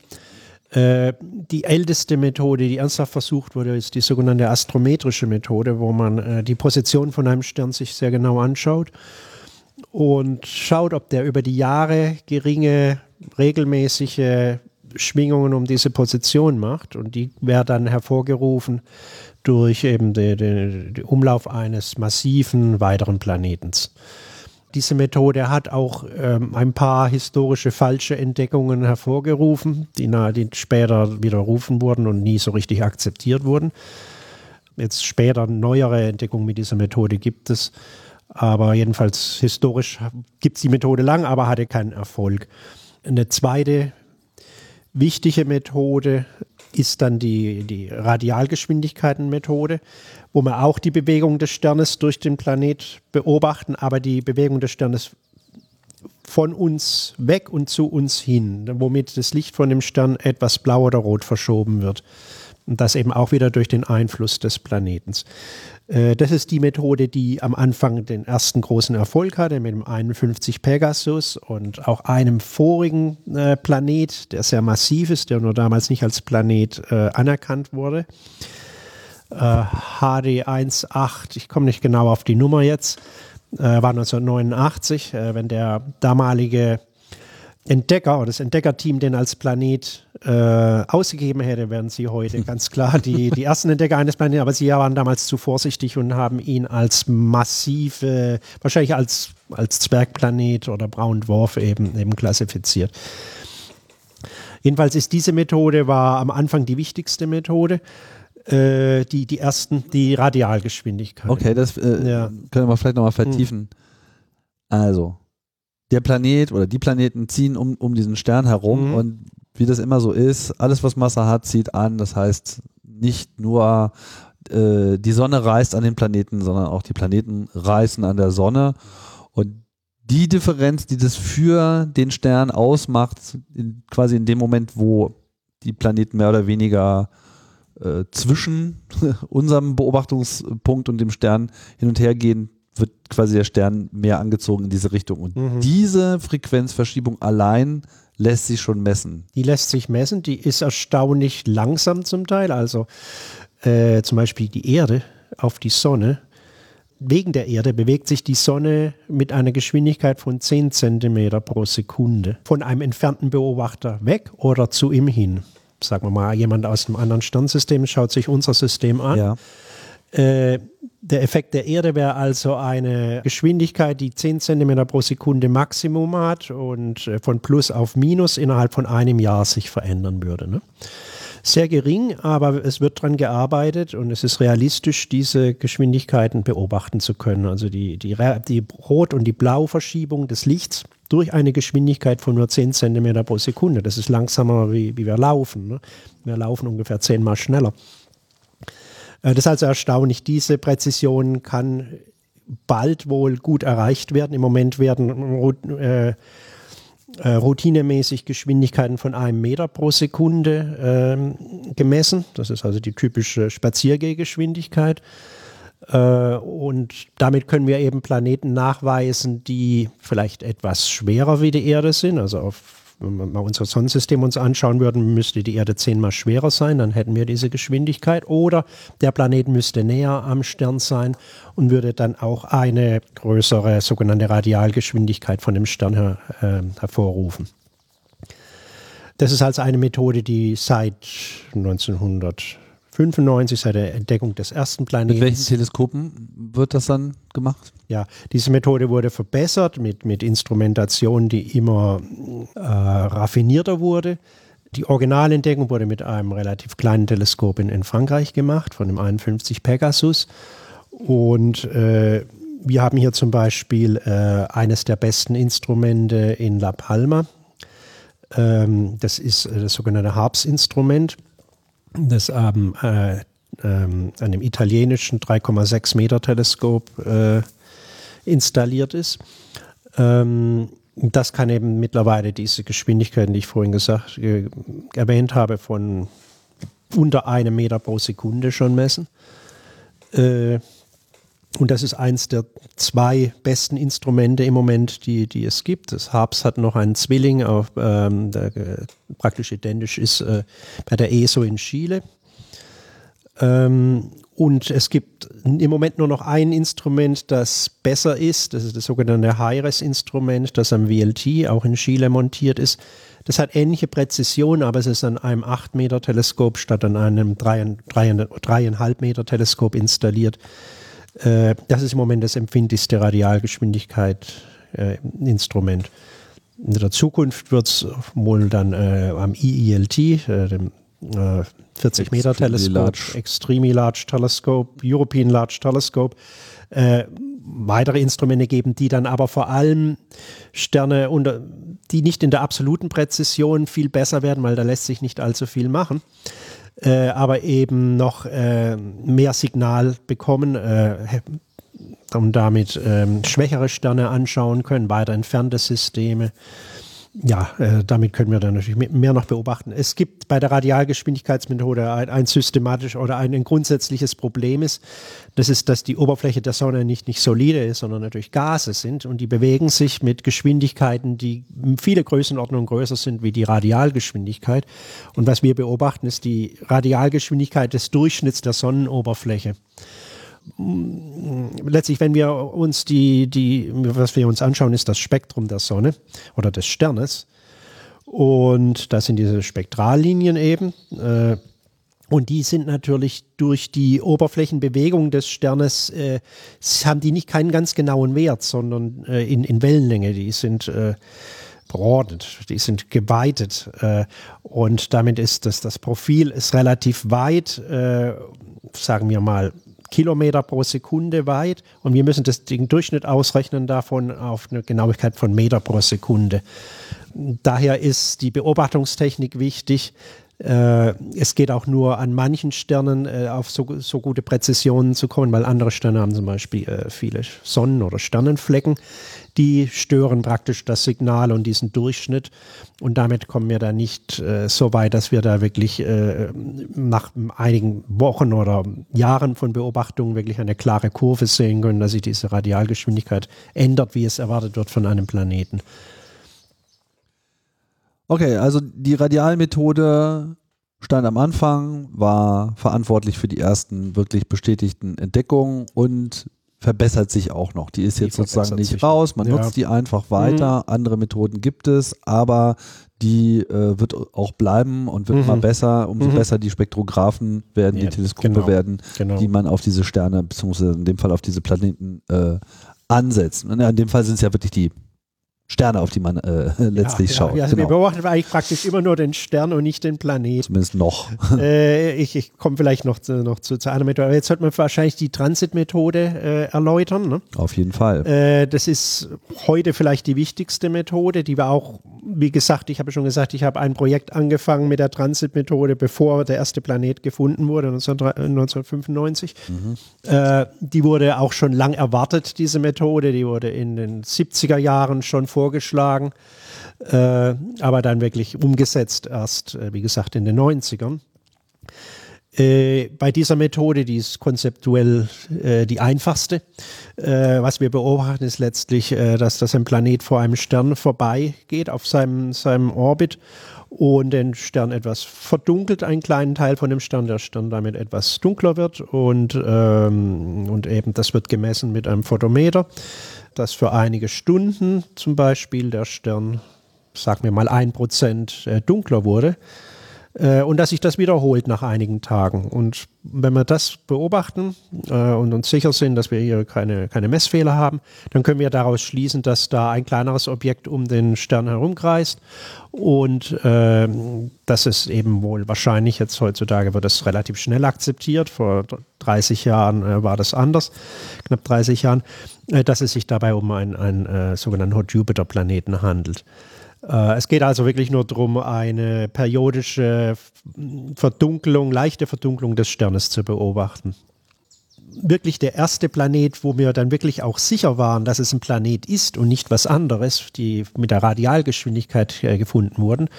Äh, die älteste Methode, die ernsthaft versucht wurde, ist die sogenannte astrometrische Methode, wo man äh, die Position von einem Stern sich sehr genau anschaut und schaut, ob der über die Jahre geringe, regelmäßige Schwingungen um diese Position macht. Und die werden dann hervorgerufen durch eben den Umlauf eines massiven weiteren Planetens. Diese Methode hat auch ähm, ein paar historische falsche Entdeckungen hervorgerufen, die, na, die später widerrufen wurden und nie so richtig akzeptiert wurden. Jetzt später neuere Entdeckungen mit dieser Methode gibt es, aber jedenfalls historisch gibt es die Methode lang, aber hatte keinen Erfolg. Eine zweite wichtige Methode ist dann die, die Radialgeschwindigkeitenmethode, wo wir auch die Bewegung des Sternes durch den Planet beobachten, aber die Bewegung des Sternes von uns weg und zu uns hin, womit das Licht von dem Stern etwas blau oder rot verschoben wird. Und das eben auch wieder durch den Einfluss des Planetens. Äh, das ist die Methode, die am Anfang den ersten großen Erfolg hatte mit dem 51 Pegasus und auch einem vorigen äh, Planet, der sehr massiv ist, der nur damals nicht als Planet äh, anerkannt wurde. HD18, ich komme nicht genau auf die Nummer jetzt, war 1989, wenn der damalige Entdecker oder das Entdeckerteam den als Planet äh, ausgegeben hätte, wären sie heute ganz klar die, die ersten Entdecker eines Planeten. Aber sie waren damals zu vorsichtig und haben ihn als massive, wahrscheinlich als, als Zwergplanet oder Braun Dwarf eben, eben klassifiziert. Jedenfalls ist diese Methode war am Anfang die wichtigste Methode. Äh, die, die ersten, die Radialgeschwindigkeit. Okay, das äh, ja. können wir vielleicht nochmal vertiefen. Hm. Also, der Planet oder die Planeten ziehen um, um diesen Stern herum mhm. und wie das immer so ist, alles was Masse hat, zieht an. Das heißt, nicht nur äh, die Sonne reist an den Planeten, sondern auch die Planeten reißen an der Sonne. Und die Differenz, die das für den Stern ausmacht, in, quasi in dem Moment, wo die Planeten mehr oder weniger äh, zwischen unserem Beobachtungspunkt und dem Stern hin und her gehen, wird quasi der Stern mehr angezogen in diese Richtung. Und mhm. diese Frequenzverschiebung allein lässt sich schon messen. Die lässt sich messen, die ist erstaunlich langsam zum Teil. Also äh, zum Beispiel die Erde auf die Sonne. Wegen der Erde bewegt sich die Sonne mit einer Geschwindigkeit von 10 cm pro Sekunde von einem entfernten Beobachter weg oder zu ihm hin. Sagen wir mal, jemand aus einem anderen Sternsystem schaut sich unser System an. Ja äh, der Effekt der Erde wäre also eine Geschwindigkeit, die 10 cm pro Sekunde Maximum hat und äh, von Plus auf Minus innerhalb von einem Jahr sich verändern würde. Ne? Sehr gering, aber es wird daran gearbeitet und es ist realistisch, diese Geschwindigkeiten beobachten zu können. Also die, die, die Rot- und die Blauverschiebung des Lichts durch eine Geschwindigkeit von nur 10 cm pro Sekunde. Das ist langsamer, wie, wie wir laufen. Ne? Wir laufen ungefähr zehnmal schneller. Äh, das ist also erstaunlich. Diese Präzision kann bald wohl gut erreicht werden. Im Moment werden äh, äh, routinemäßig Geschwindigkeiten von einem Meter pro Sekunde äh, gemessen. Das ist also die typische Spaziergehgeschwindigkeit. Und damit können wir eben Planeten nachweisen, die vielleicht etwas schwerer wie die Erde sind, also auf wenn wir mal unser Sonnensystem uns anschauen würden, müsste die Erde zehnmal schwerer sein, dann hätten wir diese Geschwindigkeit. Oder der Planet müsste näher am Stern sein und würde dann auch eine größere sogenannte Radialgeschwindigkeit von dem Stern her, äh, hervorrufen. Das ist also eine Methode, die seit 1900 1995 seit der Entdeckung des ersten Planeten. Mit welchen Teleskopen wird das dann gemacht? Ja, diese Methode wurde verbessert mit, mit Instrumentation, die immer äh, raffinierter wurde. Die Originalentdeckung wurde mit einem relativ kleinen Teleskop in, in Frankreich gemacht, von dem 51 Pegasus. Und äh, wir haben hier zum Beispiel äh, eines der besten Instrumente in La Palma. Ähm, das ist äh, das sogenannte Harps-Instrument, das ähm, äh, ähm, an dem italienischen 3,6 Meter Teleskop äh, installiert ist. Ähm, das kann eben mittlerweile diese Geschwindigkeiten, die ich vorhin gesagt, äh, erwähnt habe, von unter einem Meter pro Sekunde schon messen. Äh, und das ist eins der zwei besten Instrumente im Moment, die, die es gibt. Das Harps hat noch einen Zwilling, auf, ähm, der äh, praktisch identisch ist äh, bei der ESO in Chile. Ähm, und es gibt im Moment nur noch ein Instrument, das besser ist. Das ist das sogenannte HIRES-Instrument, das am VLT auch in Chile montiert ist. Das hat ähnliche Präzision, aber es ist an einem 8 Meter Teleskop statt an einem 3,5 Meter Teleskop installiert. Äh, das ist im Moment das empfindlichste Radialgeschwindigkeit-Instrument. Äh, in der Zukunft wird es wohl dann äh, am EELT, äh, dem 40 Meter Teleskop, Extremely Large Telescope, European Large Telescope, äh, weitere Instrumente geben, die dann aber vor allem Sterne unter, die nicht in der absoluten Präzision viel besser werden, weil da lässt sich nicht allzu viel machen äh, aber eben noch äh, mehr Signal bekommen äh, und damit ähm, schwächere Sterne anschauen können, weiter entfernte Systeme ja, äh, damit können wir dann natürlich mehr noch beobachten. Es gibt bei der Radialgeschwindigkeitsmethode ein, ein systematisch oder ein, ein, grundsätzliches Problem ist, das ist, dass die Oberfläche der Sonne nicht, nicht solide ist, sondern natürlich Gase sind und die bewegen sich mit Geschwindigkeiten, die viele Größenordnungen größer sind wie die Radialgeschwindigkeit. Und was wir beobachten, ist die Radialgeschwindigkeit des Durchschnitts der Sonnenoberfläche letztlich, wenn wir uns die, die, was wir uns anschauen, ist das Spektrum der Sonne oder des Sternes. Und das sind diese Spektrallinien eben. Äh, und die sind natürlich durch die Oberflächenbewegung des Sternes, äh, haben die nicht keinen ganz genauen Wert, sondern äh, in, in Wellenlänge. Die sind äh, broadet, die sind geweitet. Äh, und damit ist das, das Profil ist relativ weit, äh, sagen wir mal Kilometer pro Sekunde weit und wir müssen das, den Durchschnitt ausrechnen davon auf eine Genauigkeit von Meter pro Sekunde. Daher ist die Beobachtungstechnik wichtig. Äh, es geht auch nur an manchen Sternen äh, auf so, so, gute Präzisionen zu kommen, weil andere Sterne haben zum Beispiel äh, viele Sonnen- oder Sternenflecken. Die stören praktisch das Signal und diesen Durchschnitt. Und damit kommen wir da nicht äh, so weit, dass wir da wirklich äh, nach einigen Wochen oder Jahren von Beobachtungen wirklich eine klare Kurve sehen können, dass sich diese Radialgeschwindigkeit ändert, wie es erwartet wird von einem Planeten. Okay, also die Radialmethode stand am Anfang, war verantwortlich für die ersten wirklich bestätigten Entdeckungen und verbessert sich auch noch. Die ist die jetzt sozusagen nicht raus, man ja. nutzt die einfach weiter. Mhm. Andere Methoden gibt es, aber die äh, wird auch bleiben und wird mhm. immer besser. Umso mhm. besser die Spektrographen werden, ja, die Teleskope genau. werden, genau. die man auf diese Sterne, beziehungsweise in dem Fall auf diese Planeten äh, ansetzt. Und in dem Fall sind es ja wirklich die Sterne, auf die man äh, letztlich ja, schaut. Ja, also genau. Wir beobachten eigentlich praktisch immer nur den Stern und nicht den Planeten. Zumindest noch. Äh, ich, ich komme vielleicht noch, zu, noch zu, zu, einer Methode. Aber jetzt sollte man wahrscheinlich die Transitmethode äh, erläutern. Ne? Auf jeden Fall. Äh, das ist heute vielleicht die wichtigste Methode, die wir auch, wie gesagt, ich habe schon gesagt, ich habe ein Projekt angefangen mit der Transitmethode, bevor der erste Planet gefunden wurde, 1995. Mhm. Äh, die wurde auch schon lang erwartet, diese Methode. Die wurde in den 70er Jahren schon vorgeschlagen, äh, aber dann wirklich umgesetzt erst, äh, wie gesagt, in den 90ern. Äh, bei dieser Methode, die ist konzeptuell äh, die einfachste. Äh, was wir beobachten, ist letztlich, äh, dass das ein Planet vor einem Stern vorbeigeht auf seinem, seinem Orbit und den Stern etwas verdunkelt, einen kleinen Teil von dem Stern, der Stern damit etwas dunkler wird und, ähm, und eben das wird gemessen mit einem Photometer dass für einige Stunden zum Beispiel der Stern, sagen wir mal ein Prozent äh, dunkler wurde. Äh, und dass sich das wiederholt nach einigen Tagen. Und wenn wir das beobachten äh, und uns sicher sind, dass wir hier keine, keine Messfehler haben, dann können wir daraus schließen, dass da ein kleineres Objekt um den Stern herumkreist und äh, das ist eben wohl wahrscheinlich jetzt heutzutage wird das relativ schnell akzeptiert. Vor 30 Jahren äh, war das anders, knapp 30 Jahren, äh, dass es sich dabei um einen, einen äh, sogenannten Hot Jupiter Planeten handelt. Äh, es geht also wirklich nur darum, eine periodische Verdunkelung, leichte Verdunkelung des Sternes zu beobachten. Wirklich der erste Planet, wo wir dann wirklich auch sicher waren, dass es ein Planet ist und nicht was anderes, die mit der Radialgeschwindigkeit äh, gefunden wurden.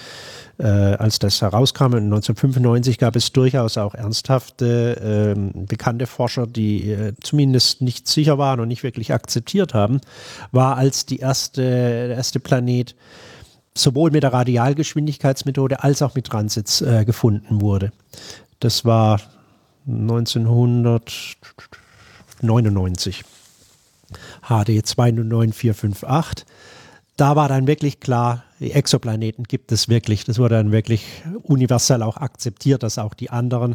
Äh, als das herauskam, 1995 gab es durchaus auch ernsthafte, äh, bekannte Forscher, die äh, zumindest nicht sicher waren und nicht wirklich akzeptiert haben, war als die erste, der erste Planet sowohl mit der Radialgeschwindigkeitsmethode als auch mit Transits äh, gefunden wurde. Das war 1999. HD 209458 da war dann wirklich klar, die Exoplaneten gibt es wirklich. Das wurde dann wirklich universell auch akzeptiert, dass auch die anderen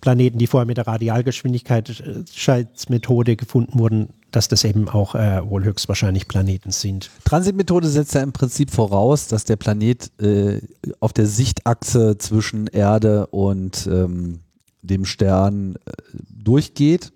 Planeten, die vorher mit der Radialgeschwindigkeitsmethode gefunden wurden, dass das eben auch äh, wohl höchstwahrscheinlich Planeten sind. Transitmethode setzt ja im Prinzip voraus, dass der Planet äh, auf der Sichtachse zwischen Erde und ähm, dem Stern äh, durchgeht.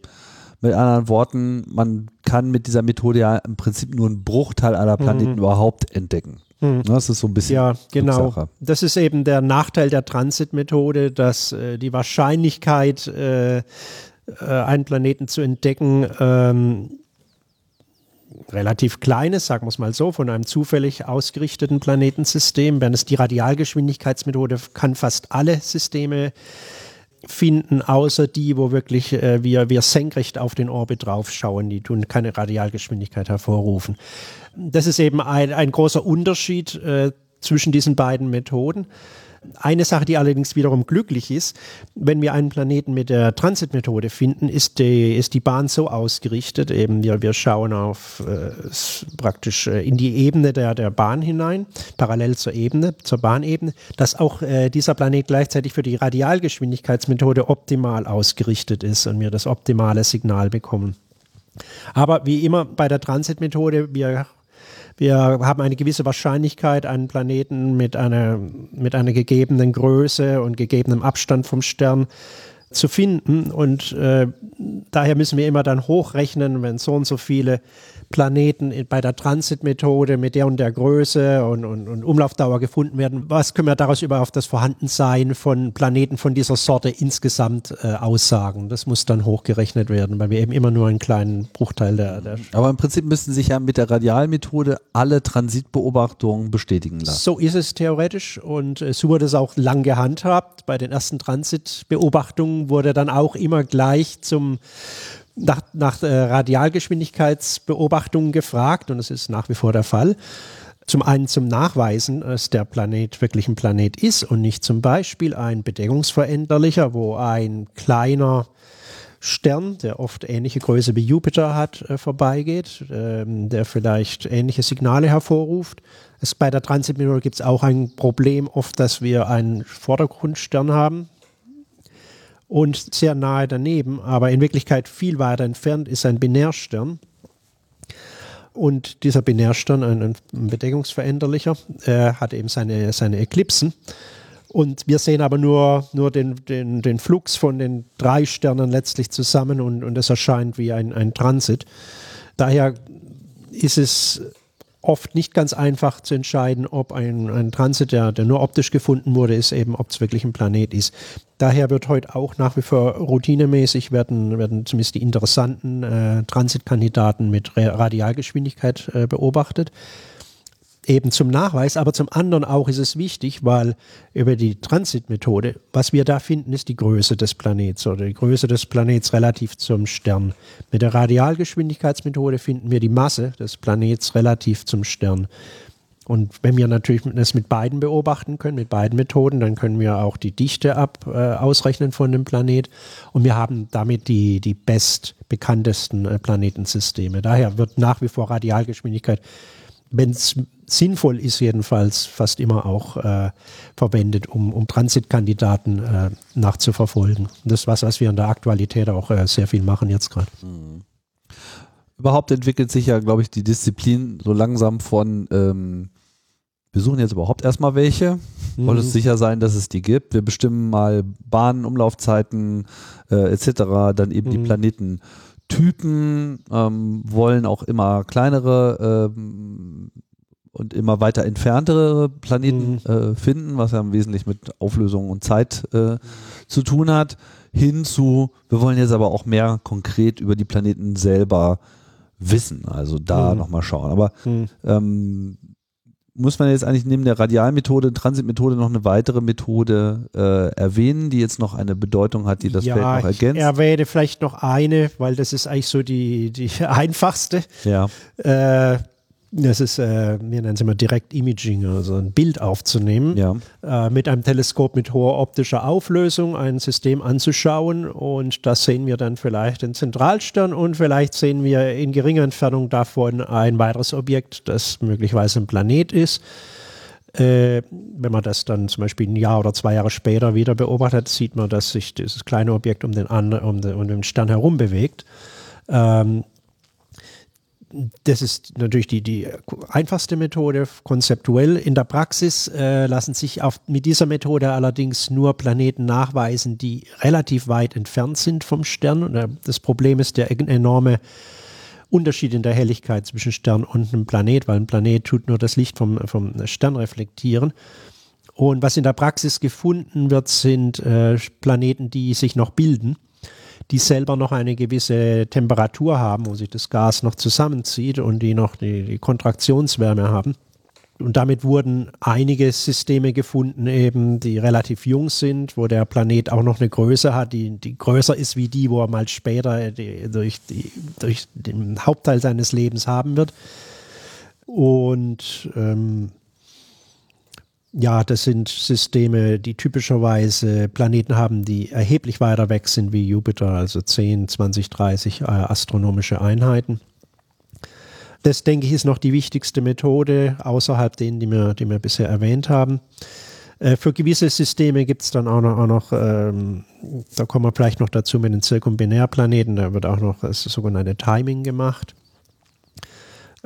Mit anderen Worten, man kann mit dieser Methode ja im Prinzip nur einen Bruchteil aller Planeten mhm. überhaupt entdecken. Mhm. Das ist so ein bisschen. Ja, genau. Sache. Das ist eben der Nachteil der Transitmethode, dass äh, die Wahrscheinlichkeit, äh, äh, einen Planeten zu entdecken, ähm, relativ klein ist, sagen wir es mal so, von einem zufällig ausgerichteten Planetensystem, während es die Radialgeschwindigkeitsmethode kann fast alle Systeme finden, außer die, wo wirklich äh, wir, wir senkrecht auf den Orbit draufschauen. Die tun keine Radialgeschwindigkeit hervorrufen. Das ist eben ein, ein großer Unterschied äh, zwischen diesen beiden Methoden. Eine Sache, die allerdings wiederum glücklich ist, wenn wir einen Planeten mit der Transitmethode finden, ist die, ist die Bahn so ausgerichtet, eben wir, wir schauen auf äh, praktisch äh, in die Ebene der, der Bahn hinein, parallel zur Ebene, zur Bahnebene, dass auch äh, dieser Planet gleichzeitig für die Radialgeschwindigkeitsmethode optimal ausgerichtet ist und wir das optimale Signal bekommen. Aber wie immer bei der Transitmethode, wir wir haben eine gewisse Wahrscheinlichkeit, einen Planeten mit einer, mit einer gegebenen Größe und gegebenem Abstand vom Stern zu finden. Und äh, daher müssen wir immer dann hochrechnen, wenn so und so viele Planeten bei der Transitmethode mit der und der Größe und, und, und, Umlaufdauer gefunden werden. Was können wir daraus über auf das Vorhandensein von Planeten von dieser Sorte insgesamt äh, aussagen? Das muss dann hochgerechnet werden, weil wir eben immer nur einen kleinen Bruchteil der, der Aber im Prinzip müssten sich ja mit der Radialmethode alle Transitbeobachtungen bestätigen lassen. So ist es theoretisch und äh, so wurde es auch lang gehandhabt. Bei den ersten Transitbeobachtungen wurde dann auch immer gleich zum nach, nach äh, Radialgeschwindigkeitsbeobachtungen gefragt und das ist nach wie vor der Fall. Zum einen zum Nachweisen, dass der Planet wirklich ein Planet ist und nicht zum Beispiel ein Bedingungsveränderlicher, wo ein kleiner Stern, der oft ähnliche Größe wie Jupiter hat, äh, vorbeigeht, ähm, der vielleicht ähnliche Signale hervorruft. Es, bei der Transitmethode gibt es auch ein Problem oft, dass wir einen Vordergrundstern haben, und sehr nahe daneben, aber in Wirklichkeit viel weiter entfernt ist ein Binärstern. Und dieser Binärstern, ein, ein Bedeckungsveränderlicher, äh, hat eben seine, seine Eklipsen. Und wir sehen aber nur, nur den, den, den Flux von den drei Sternen letztlich zusammen und, und es erscheint wie ein, ein Transit. Daher ist es oft nicht ganz einfach zu entscheiden, ob ein, ein Transit, der, der nur optisch gefunden wurde, ist eben, ob es wirklich ein Planet ist. Daher wird heute auch nach wie vor routinemäßig werden, werden zumindest die interessanten äh, Transitkandidaten mit Radialgeschwindigkeit äh, beobachtet eben zum Nachweis, aber zum anderen auch ist es wichtig, weil über die Transitmethode, was wir da finden, ist die Größe des Planets oder die Größe des Planets relativ zum Stern. Mit der Radialgeschwindigkeitsmethode finden wir die Masse des Planets relativ zum Stern. Und wenn wir natürlich das mit beiden beobachten können, mit beiden Methoden, dann können wir auch die Dichte ab äh, ausrechnen von dem Planet. Und wir haben damit die, die bestbekanntesten äh, Planetensysteme. Daher wird nach wie vor Radialgeschwindigkeit wenn es sinnvoll ist jedenfalls fast immer auch äh, verwendet, um, um Transitkandidaten äh, nachzuverfolgen. Das ist was, was wir in der Aktualität auch äh, sehr viel machen jetzt gerade. Mhm. Überhaupt entwickelt sich ja, glaube ich, die Disziplin so langsam von ähm, wir suchen jetzt überhaupt erstmal welche, mhm. wollen uns sicher sein, dass es die gibt. Wir bestimmen mal Bahnen, Umlaufzeiten äh, etc., dann eben mhm. die Planetentypen, ähm, wollen auch immer kleinere ähm, und immer weiter entferntere Planeten mhm. äh, finden, was ja im Wesentlichen mit Auflösung und Zeit äh, zu tun hat, hin zu, wir wollen jetzt aber auch mehr konkret über die Planeten selber wissen, also da mhm. nochmal schauen. Aber mhm. ähm, muss man jetzt eigentlich neben der Radialmethode, Transitmethode noch eine weitere Methode äh, erwähnen, die jetzt noch eine Bedeutung hat, die das ja, Feld noch ergänzt? Ich erwähne vielleicht noch eine, weil das ist eigentlich so die, die einfachste. Ja. Äh, das ist, äh, wir nennen es immer Direct Imaging, also ein Bild aufzunehmen, ja. äh, mit einem Teleskop mit hoher optischer Auflösung ein System anzuschauen und das sehen wir dann vielleicht den Zentralstern und vielleicht sehen wir in geringer Entfernung davon ein weiteres Objekt, das möglicherweise ein Planet ist. Äh, wenn man das dann zum Beispiel ein Jahr oder zwei Jahre später wieder beobachtet, sieht man, dass sich dieses kleine Objekt um den, um den, um den Stern herum bewegt. Ähm, das ist natürlich die, die einfachste Methode, konzeptuell. In der Praxis äh, lassen sich auf, mit dieser Methode allerdings nur Planeten nachweisen, die relativ weit entfernt sind vom Stern. Und äh, das Problem ist der enorme Unterschied in der Helligkeit zwischen Stern und einem Planet, weil ein Planet tut nur das Licht vom, vom Stern reflektieren. Und was in der Praxis gefunden wird, sind äh, Planeten, die sich noch bilden die selber noch eine gewisse Temperatur haben, wo sich das Gas noch zusammenzieht und die noch die, die Kontraktionswärme haben. Und damit wurden einige Systeme gefunden, eben, die relativ jung sind, wo der Planet auch noch eine Größe hat, die, die größer ist wie die, wo er mal später die, durch, die, durch den Hauptteil seines Lebens haben wird. Und ähm, ja, das sind Systeme, die typischerweise Planeten haben, die erheblich weiter weg sind wie Jupiter, also 10, 20, 30 äh, astronomische Einheiten. Das, denke ich, ist noch die wichtigste Methode außerhalb denen, die wir, die wir bisher erwähnt haben. Äh, für gewisse Systeme gibt es dann auch noch, auch noch ähm, da kommen wir vielleicht noch dazu mit den Zirkumbinärplaneten, da wird auch noch das sogenannte Timing gemacht.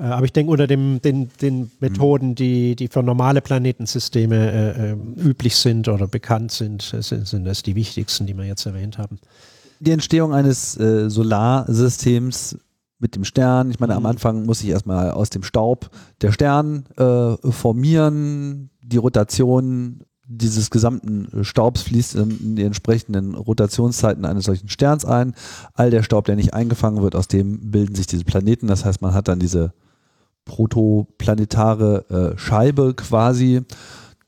Äh, aber ich denke, unter dem, den, den Methoden, die, die für normale Planetensysteme äh, äh, üblich sind oder bekannt sind, sind, sind das die wichtigsten, die wir jetzt erwähnt haben. Die Entstehung eines äh, Solarsystems mit dem Stern, ich meine, am mhm. Anfang muss ich erstmal aus dem Staub der Stern äh, formieren, die Rotation dieses gesamten Staubs fließt in die entsprechenden Rotationszeiten eines solchen Sterns ein. All der Staub, der nicht eingefangen wird, aus dem bilden sich diese Planeten. Das heißt, man hat dann diese protoplanetare äh, Scheibe quasi,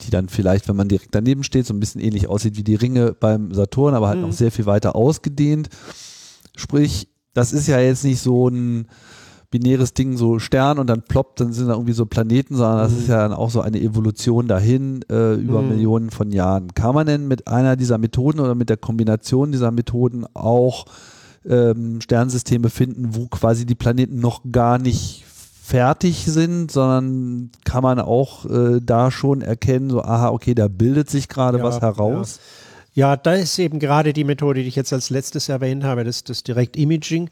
die dann vielleicht, wenn man direkt daneben steht, so ein bisschen ähnlich aussieht wie die Ringe beim Saturn, aber halt mhm. noch sehr viel weiter ausgedehnt. Sprich, das ist ja jetzt nicht so ein binäres Ding, so Stern und dann ploppt, dann sind da irgendwie so Planeten, sondern das mhm. ist ja dann auch so eine Evolution dahin äh, über mhm. Millionen von Jahren. Kann man denn mit einer dieser Methoden oder mit der Kombination dieser Methoden auch ähm, Sternsysteme finden, wo quasi die Planeten noch gar nicht fertig sind, sondern kann man auch äh, da schon erkennen, so, aha, okay, da bildet sich gerade ja, was heraus. Ja. ja, da ist eben gerade die Methode, die ich jetzt als letztes erwähnt habe, das, das Direct Imaging,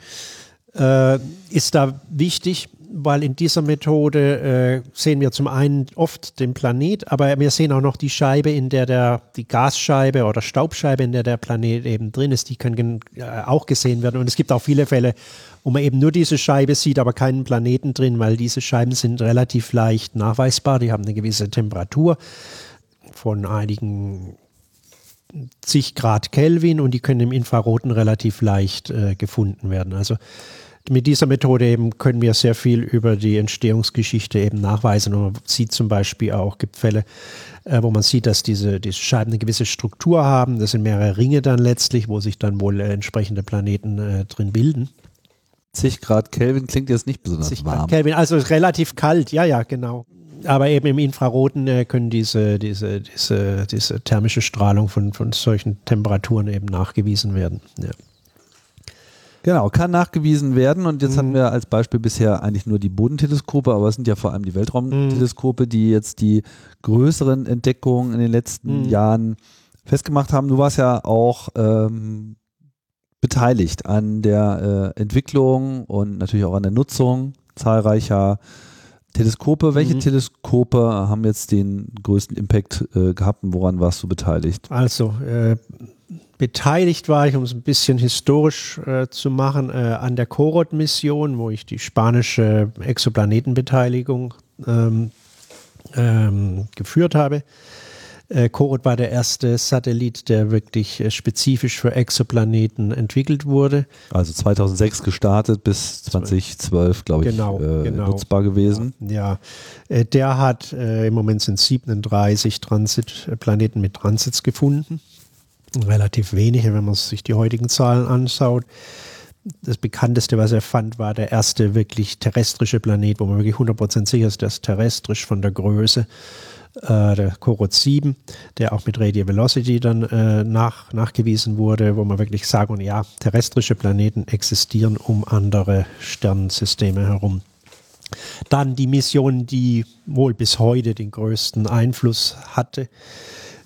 äh, ist da wichtig, weil in dieser Methode äh, sehen wir zum einen oft den Planet, aber wir sehen auch noch die Scheibe, in der der, die Gasscheibe oder Staubscheibe, in der der Planet eben drin ist, die kann äh, auch gesehen werden. Und es gibt auch viele Fälle, wo man eben nur diese Scheibe sieht, aber keinen Planeten drin, weil diese Scheiben sind relativ leicht nachweisbar. Die haben eine gewisse Temperatur von einigen zig Grad Kelvin und die können im Infraroten relativ leicht äh, gefunden werden. Also mit dieser Methode eben können wir sehr viel über die Entstehungsgeschichte eben nachweisen. Und man sieht zum Beispiel auch, gibt Fälle, äh, wo man sieht, dass diese, diese Scheiben eine gewisse Struktur haben. Das sind mehrere Ringe dann letztlich, wo sich dann wohl äh, entsprechende Planeten äh, drin bilden. 10 Grad Kelvin klingt jetzt nicht besonders warm. Kelvin, also relativ kalt, ja, ja, genau. Aber eben im Infraroten äh, können diese, diese, diese, diese thermische Strahlung von, von solchen Temperaturen eben nachgewiesen werden. Ja. Genau, kann nachgewiesen werden. Und jetzt mhm. hatten wir als Beispiel bisher eigentlich nur die Bodenteleskope, aber es sind ja vor allem die Weltraumteleskope, die jetzt die größeren Entdeckungen in den letzten mhm. Jahren festgemacht haben. Du warst ja auch ähm, beteiligt an der äh, Entwicklung und natürlich auch an der Nutzung zahlreicher Teleskope. Welche mhm. Teleskope haben jetzt den größten Impact äh, gehabt und woran warst du beteiligt? Also, äh, beteiligt war ich, um es ein bisschen historisch äh, zu machen, äh, an der Corot-Mission, wo ich die spanische Exoplanetenbeteiligung ähm, ähm, geführt habe. Äh, Korot war der erste Satellit, der wirklich äh, spezifisch für Exoplaneten entwickelt wurde. Also 2006 gestartet bis 2012, glaube ich, genau, äh, genau. nutzbar gewesen. Ja, ja. Der hat, im Moment sind 37 Transitplaneten mit Transits gefunden. Relativ wenige, wenn man sich die heutigen Zahlen anschaut. Das bekannteste, was er fand, war der erste wirklich terrestrische Planet, wo man wirklich 100% sicher ist, dass terrestrisch von der Größe äh, der Korot 7, der auch mit Radio Velocity dann äh, nach, nachgewiesen wurde, wo man wirklich sagen, ja, terrestrische Planeten existieren um andere Sternensysteme herum. Dann die Mission, die wohl bis heute den größten Einfluss hatte,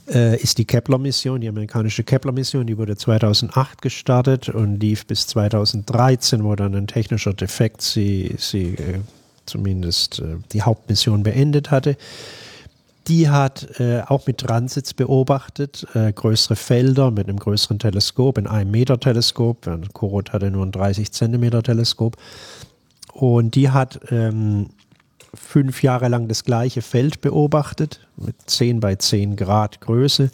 äh, ist die Kepler-Mission, die amerikanische Kepler-Mission. Die wurde 2008 gestartet und lief bis 2013, wo dann ein technischer Defekt sie, sie äh, zumindest äh, die Hauptmission beendet hatte. Die hat äh, auch mit Transits beobachtet, äh, größere Felder mit einem größeren Teleskop, ein 1 Meter Teleskop. Korot hatte nur ein 30 Zentimeter Teleskop. Und die hat ähm, fünf Jahre lang das gleiche Feld beobachtet, mit 10 bei 10 Grad Größe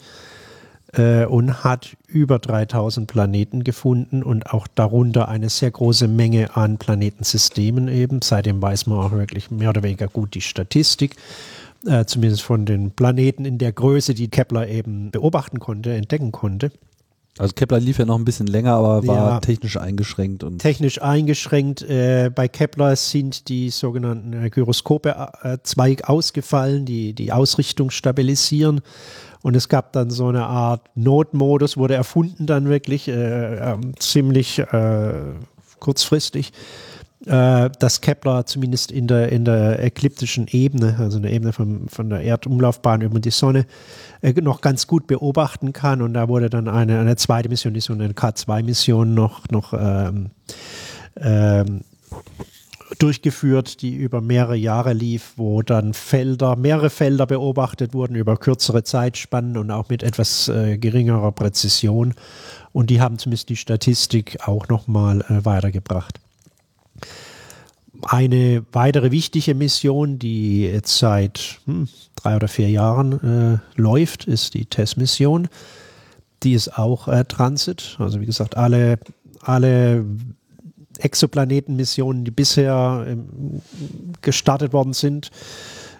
äh, und hat über 3000 Planeten gefunden und auch darunter eine sehr große Menge an Planetensystemen eben. Seitdem weiß man auch wirklich mehr oder weniger gut die Statistik äh, zumindest von den Planeten in der Größe, die Kepler eben beobachten konnte, entdecken konnte. Also Kepler lief ja noch ein bisschen länger, aber war ja, technisch eingeschränkt. Und technisch eingeschränkt. Äh, bei Kepler sind die sogenannten äh, Gyroskope äh, Zweig ausgefallen, die die Ausrichtung stabilisieren. Und es gab dann so eine Art Notmodus, wurde erfunden dann wirklich äh, ähm, ziemlich äh, kurzfristig äh, dass Kepler zumindest in der, in der ekliptischen Ebene, also in der Ebene von, von der Erdumlaufbahn über die Sonne, äh, noch ganz gut beobachten kann. Und da wurde dann eine, eine zweite Mission, die so eine K2-Mission noch, noch ähm, ähm, durchgeführt, die über mehrere Jahre lief, wo dann Felder, mehrere Felder beobachtet wurden über kürzere Zeitspannen und auch mit etwas äh, geringerer Präzision. Und die haben zumindest die Statistik auch nochmal äh, weitergebracht. Eine weitere wichtige Mission, die jetzt seit hm, drei oder vier Jahren äh, läuft, ist die TESS-Mission. Die ist auch äh, Transit. Also wie gesagt, alle, alle Exoplanetenmissionen, die bisher ähm, gestartet worden sind,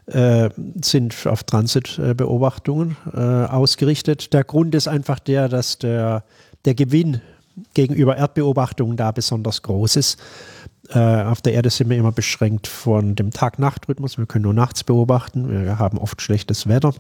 äh, sind auf Transitbeobachtungen äh, ausgerichtet. Der Grund ist einfach der, dass der, der Gewinn gegenüber Erdbeobachtungen da besonders groß ist. Äh, auf der Erde sind wir immer beschränkt von dem Tag-Nacht-Rhythmus. Wir können nur nachts beobachten. Wir haben oft schlechtes Wetter.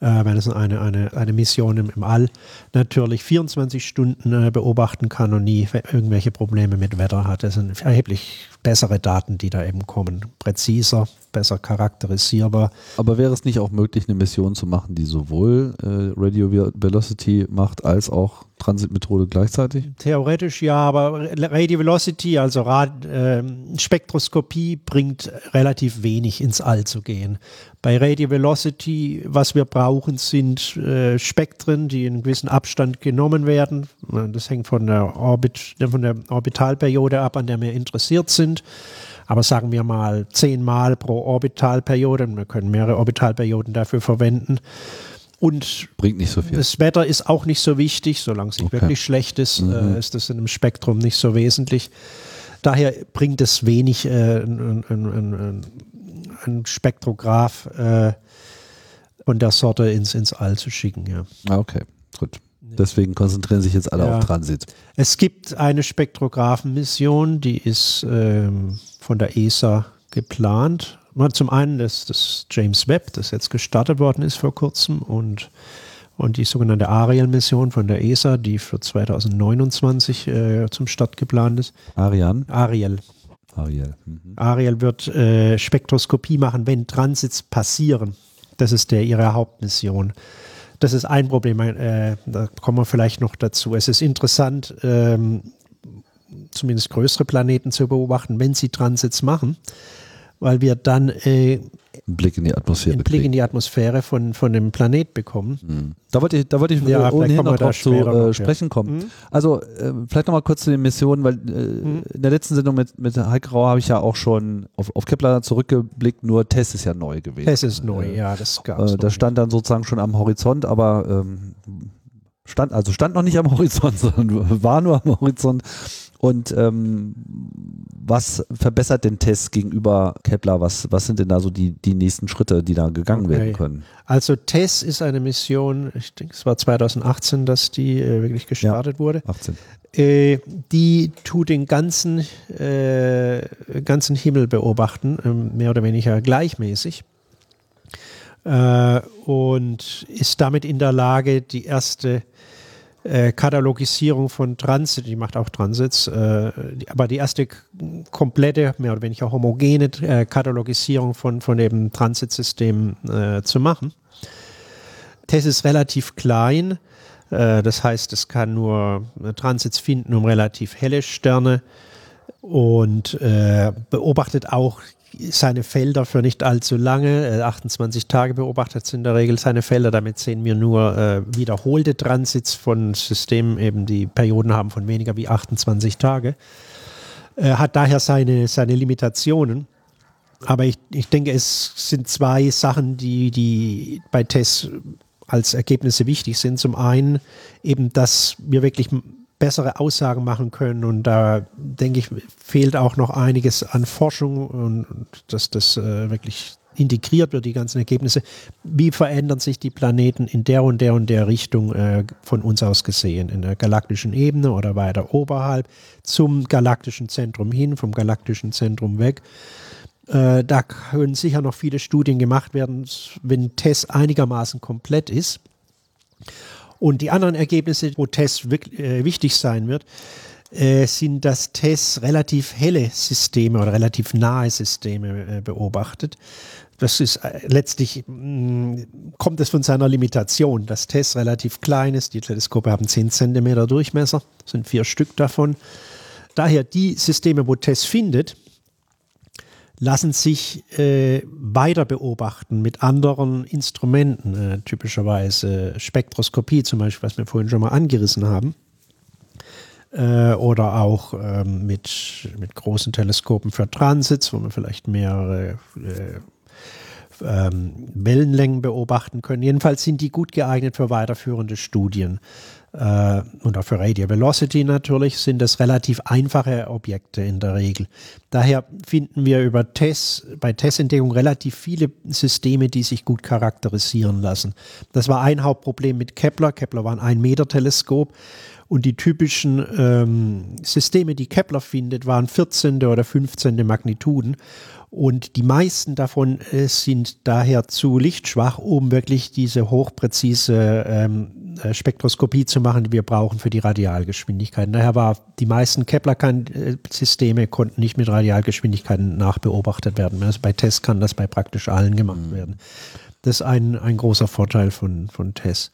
Äh, wenn es eine, eine, eine Mission im, im All natürlich 24 Stunden äh, beobachten kann und nie irgendwelche Probleme mit Wetter hat. Das sind erheblich bessere Daten, die da eben kommen. Präziser, besser charakterisierbar. Aber wäre es nicht auch möglich, eine Mission zu machen, die sowohl äh, Radio Velocity macht, als auch Transitmethode gleichzeitig? Theoretisch ja, aber Radio Velocity, also Rad, äh, Spektroskopie, bringt relativ wenig ins All zu gehen. Bei Radio Velocity, was wir brauchen, sind äh, Spektren, die in einem gewissen Abstand genommen werden. Das hängt von der, Orbit, von der Orbitalperiode ab, an der wir interessiert sind aber sagen wir mal zehnmal pro Orbitalperiode. Wir können mehrere Orbitalperioden dafür verwenden. Und bringt nicht so viel. Das Wetter ist auch nicht so wichtig, solange es nicht okay. wirklich schlecht ist, mhm. äh, ist das in einem Spektrum nicht so wesentlich. Daher bringt es wenig, äh, ein, ein, ein, ein, Spektrograph äh, von der Sorte ins, ins All zu schicken. Ja. Ah, okay, gut. Deswegen konzentrieren sich jetzt alle ja. auf Transit. Es gibt eine Spektrographenmission, die ist ähm, von der ESA geplant. Zum einen das, das James Webb, das jetzt gestartet worden ist vor kurzem und und die sogenannte Ariel-Mission von der ESA, die für 2029 äh, zum Start geplant ist. Ariane? Ariel. Ariel. Mhm. Ariel wird äh, Spektroskopie machen, wenn Transits passieren. Das ist der, ihre Hauptmission. Das ist ein Problem, äh, da kommen wir vielleicht noch dazu. Es ist interessant, ähm, zumindest größere Planeten zu beobachten, wenn sie Transits machen, weil wir dann äh, einen Blick in die Atmosphäre. Einen Blick in die Atmosphäre von, von dem Planet bekommen. Mhm. Da wollte ich, da wollte ich ja, ohnehin noch drauf zu äh, sprechen kommen. Mhm. Also äh, vielleicht nochmal kurz zu den Missionen, weil äh, mhm. in der letzten Sendung mit, mit Heike Rauer habe ich ja auch schon auf, auf Kepler zurückgeblickt, nur Test ist ja neu gewesen. Test ist neu, äh, ja, das gab es. Äh, das stand dann sozusagen schon am Horizont, aber ähm, stand, also stand noch nicht am Horizont, sondern war nur am Horizont. Und ähm, was verbessert den Test gegenüber Kepler? Was, was sind denn da so die, die nächsten Schritte, die da gegangen okay. werden können? Also TESS ist eine Mission, ich denke, es war 2018, dass die äh, wirklich gestartet ja, wurde. 18. Äh, die tut den ganzen, äh, ganzen Himmel beobachten, ähm, mehr oder weniger gleichmäßig. Äh, und ist damit in der Lage, die erste äh, Katalogisierung von Transit, die macht auch Transits, äh, aber die erste komplette, mehr oder weniger homogene äh, Katalogisierung von, von dem Transitsystem äh, zu machen. TESS ist relativ klein, äh, das heißt, es kann nur Transits finden um relativ helle Sterne und beobachtet auch seine Felder für nicht allzu lange, 28 Tage beobachtet sind in der Regel seine Felder. Damit sehen wir nur äh, wiederholte Transits von Systemen, eben die Perioden haben von weniger wie 28 Tage. Er hat daher seine, seine Limitationen. Aber ich, ich denke, es sind zwei Sachen, die, die bei Tests als Ergebnisse wichtig sind. Zum einen eben, dass wir wirklich bessere Aussagen machen können. Und da denke ich, fehlt auch noch einiges an Forschung und, dass das äh, wirklich integriert wird, die ganzen Ergebnisse. Wie verändern sich die Planeten in der und der und der Richtung äh, von uns aus gesehen, in der galaktischen Ebene oder weiter oberhalb, zum galaktischen Zentrum hin, vom galaktischen Zentrum weg. Äh, da können sicher noch viele Studien gemacht werden, wenn TESS einigermaßen komplett ist. Und die anderen Ergebnisse, wo TESS wirklich, äh, wichtig sein wird, äh, sind, dass TESS relativ helle Systeme oder relativ nahe Systeme äh, beobachtet. Das ist äh, letztlich, mh, mm, kommt es von seiner Limitation, dass TESS relativ klein ist. Die Teleskope haben 10 cm Durchmesser, sind vier Stück davon. Daher die Systeme, wo TESS findet, lassen sich äh, weiter beobachten mit anderen Instrumenten, äh, typischerweise Spektroskopie zum Beispiel, was wir vorhin schon mal angerissen haben. Äh, oder auch ähm, mit, mit großen Teleskopen für Transits, wo man vielleicht mehrere äh, ähm, Wellenlängen beobachten können. Jedenfalls sind die gut geeignet für weiterführende Studien äh, und auch für Radio Velocity natürlich, sind das relativ einfache Objekte in der Regel. Daher finden wir über TESS, bei TESS-Entdeckung relativ viele Systeme, die sich gut charakterisieren lassen. Das war ein Hauptproblem mit Kepler. Kepler war ein 1-Meter-Teleskop. Und die typischen ähm, Systeme, die Kepler findet, waren 14. oder 15. Magnituden. Und die meisten davon äh, sind daher zu lichtschwach, um wirklich diese hochpräzise ähm, äh, Spektroskopie zu machen, die wir brauchen für die Radialgeschwindigkeiten. Daher war die meisten Kepler-Systeme konnten nicht mit Radialgeschwindigkeiten nachbeobachtet werden. Also bei TESS kann das bei praktisch allen gemacht mhm. werden. Das ist ein, ein großer Vorteil von, von TESS.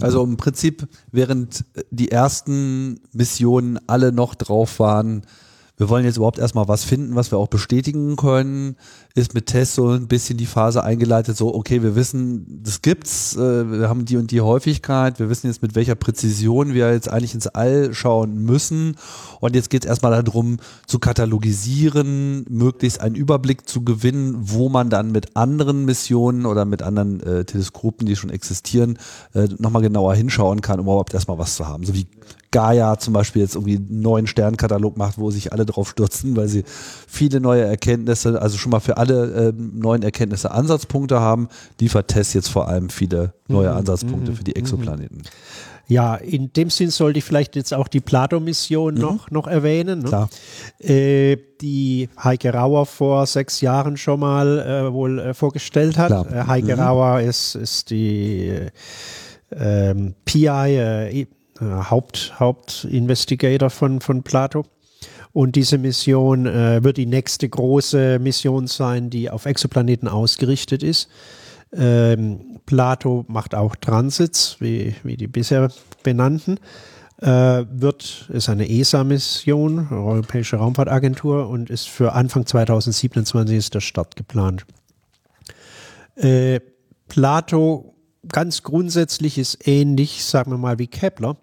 Also im Prinzip, während die ersten Missionen alle noch drauf waren, wir wollen jetzt überhaupt erstmal was finden, was wir auch bestätigen können, ist mit Test so ein bisschen die Phase eingeleitet, so, okay, wir wissen, das gibt's, äh, wir haben die und die Häufigkeit, wir wissen jetzt mit welcher Präzision wir jetzt eigentlich ins All schauen müssen und jetzt geht es erstmal darum, zu katalogisieren, möglichst einen Überblick zu gewinnen, wo man dann mit anderen Missionen oder mit anderen äh, Teleskopen, die schon existieren, äh, nochmal genauer hinschauen kann, um überhaupt erstmal was zu haben. So wie Gaia zum Beispiel jetzt irgendwie einen neuen Sternkatalog macht, wo sich alle drauf stürzen, weil sie viele neue Erkenntnisse, also schon mal für alle äh, neuen Erkenntnisse Ansatzpunkte haben, liefert Tess jetzt vor allem viele neue mhm. Ansatzpunkte mhm. für die mhm. Exoplaneten. Ja, in dem Sinn sollte ich vielleicht jetzt auch die Plato-Mission mhm. noch, noch erwähnen. Ne? Äh, die Heike Rauer vor sechs Jahren schon mal äh, wohl äh, vorgestellt hat. Klar. Äh, Heike mhm. Rauer ist, ist die ähm, PI, äh, Haupt, Hauptinvestigator von, von Plato. Und diese Mission äh, wird die nächste große Mission sein, die auf Exoplaneten ausgerichtet ist. Ähm, Plato macht auch Transits, wie, wie die bisher benannten. Äh, wird, ist eine ESA-Mission, Europäische Raumfahrtagentur, und ist für Anfang 2027 ist der Start geplant. Äh, Plato ganz grundsätzlich ist ähnlich, sagen wir mal, wie Kepler,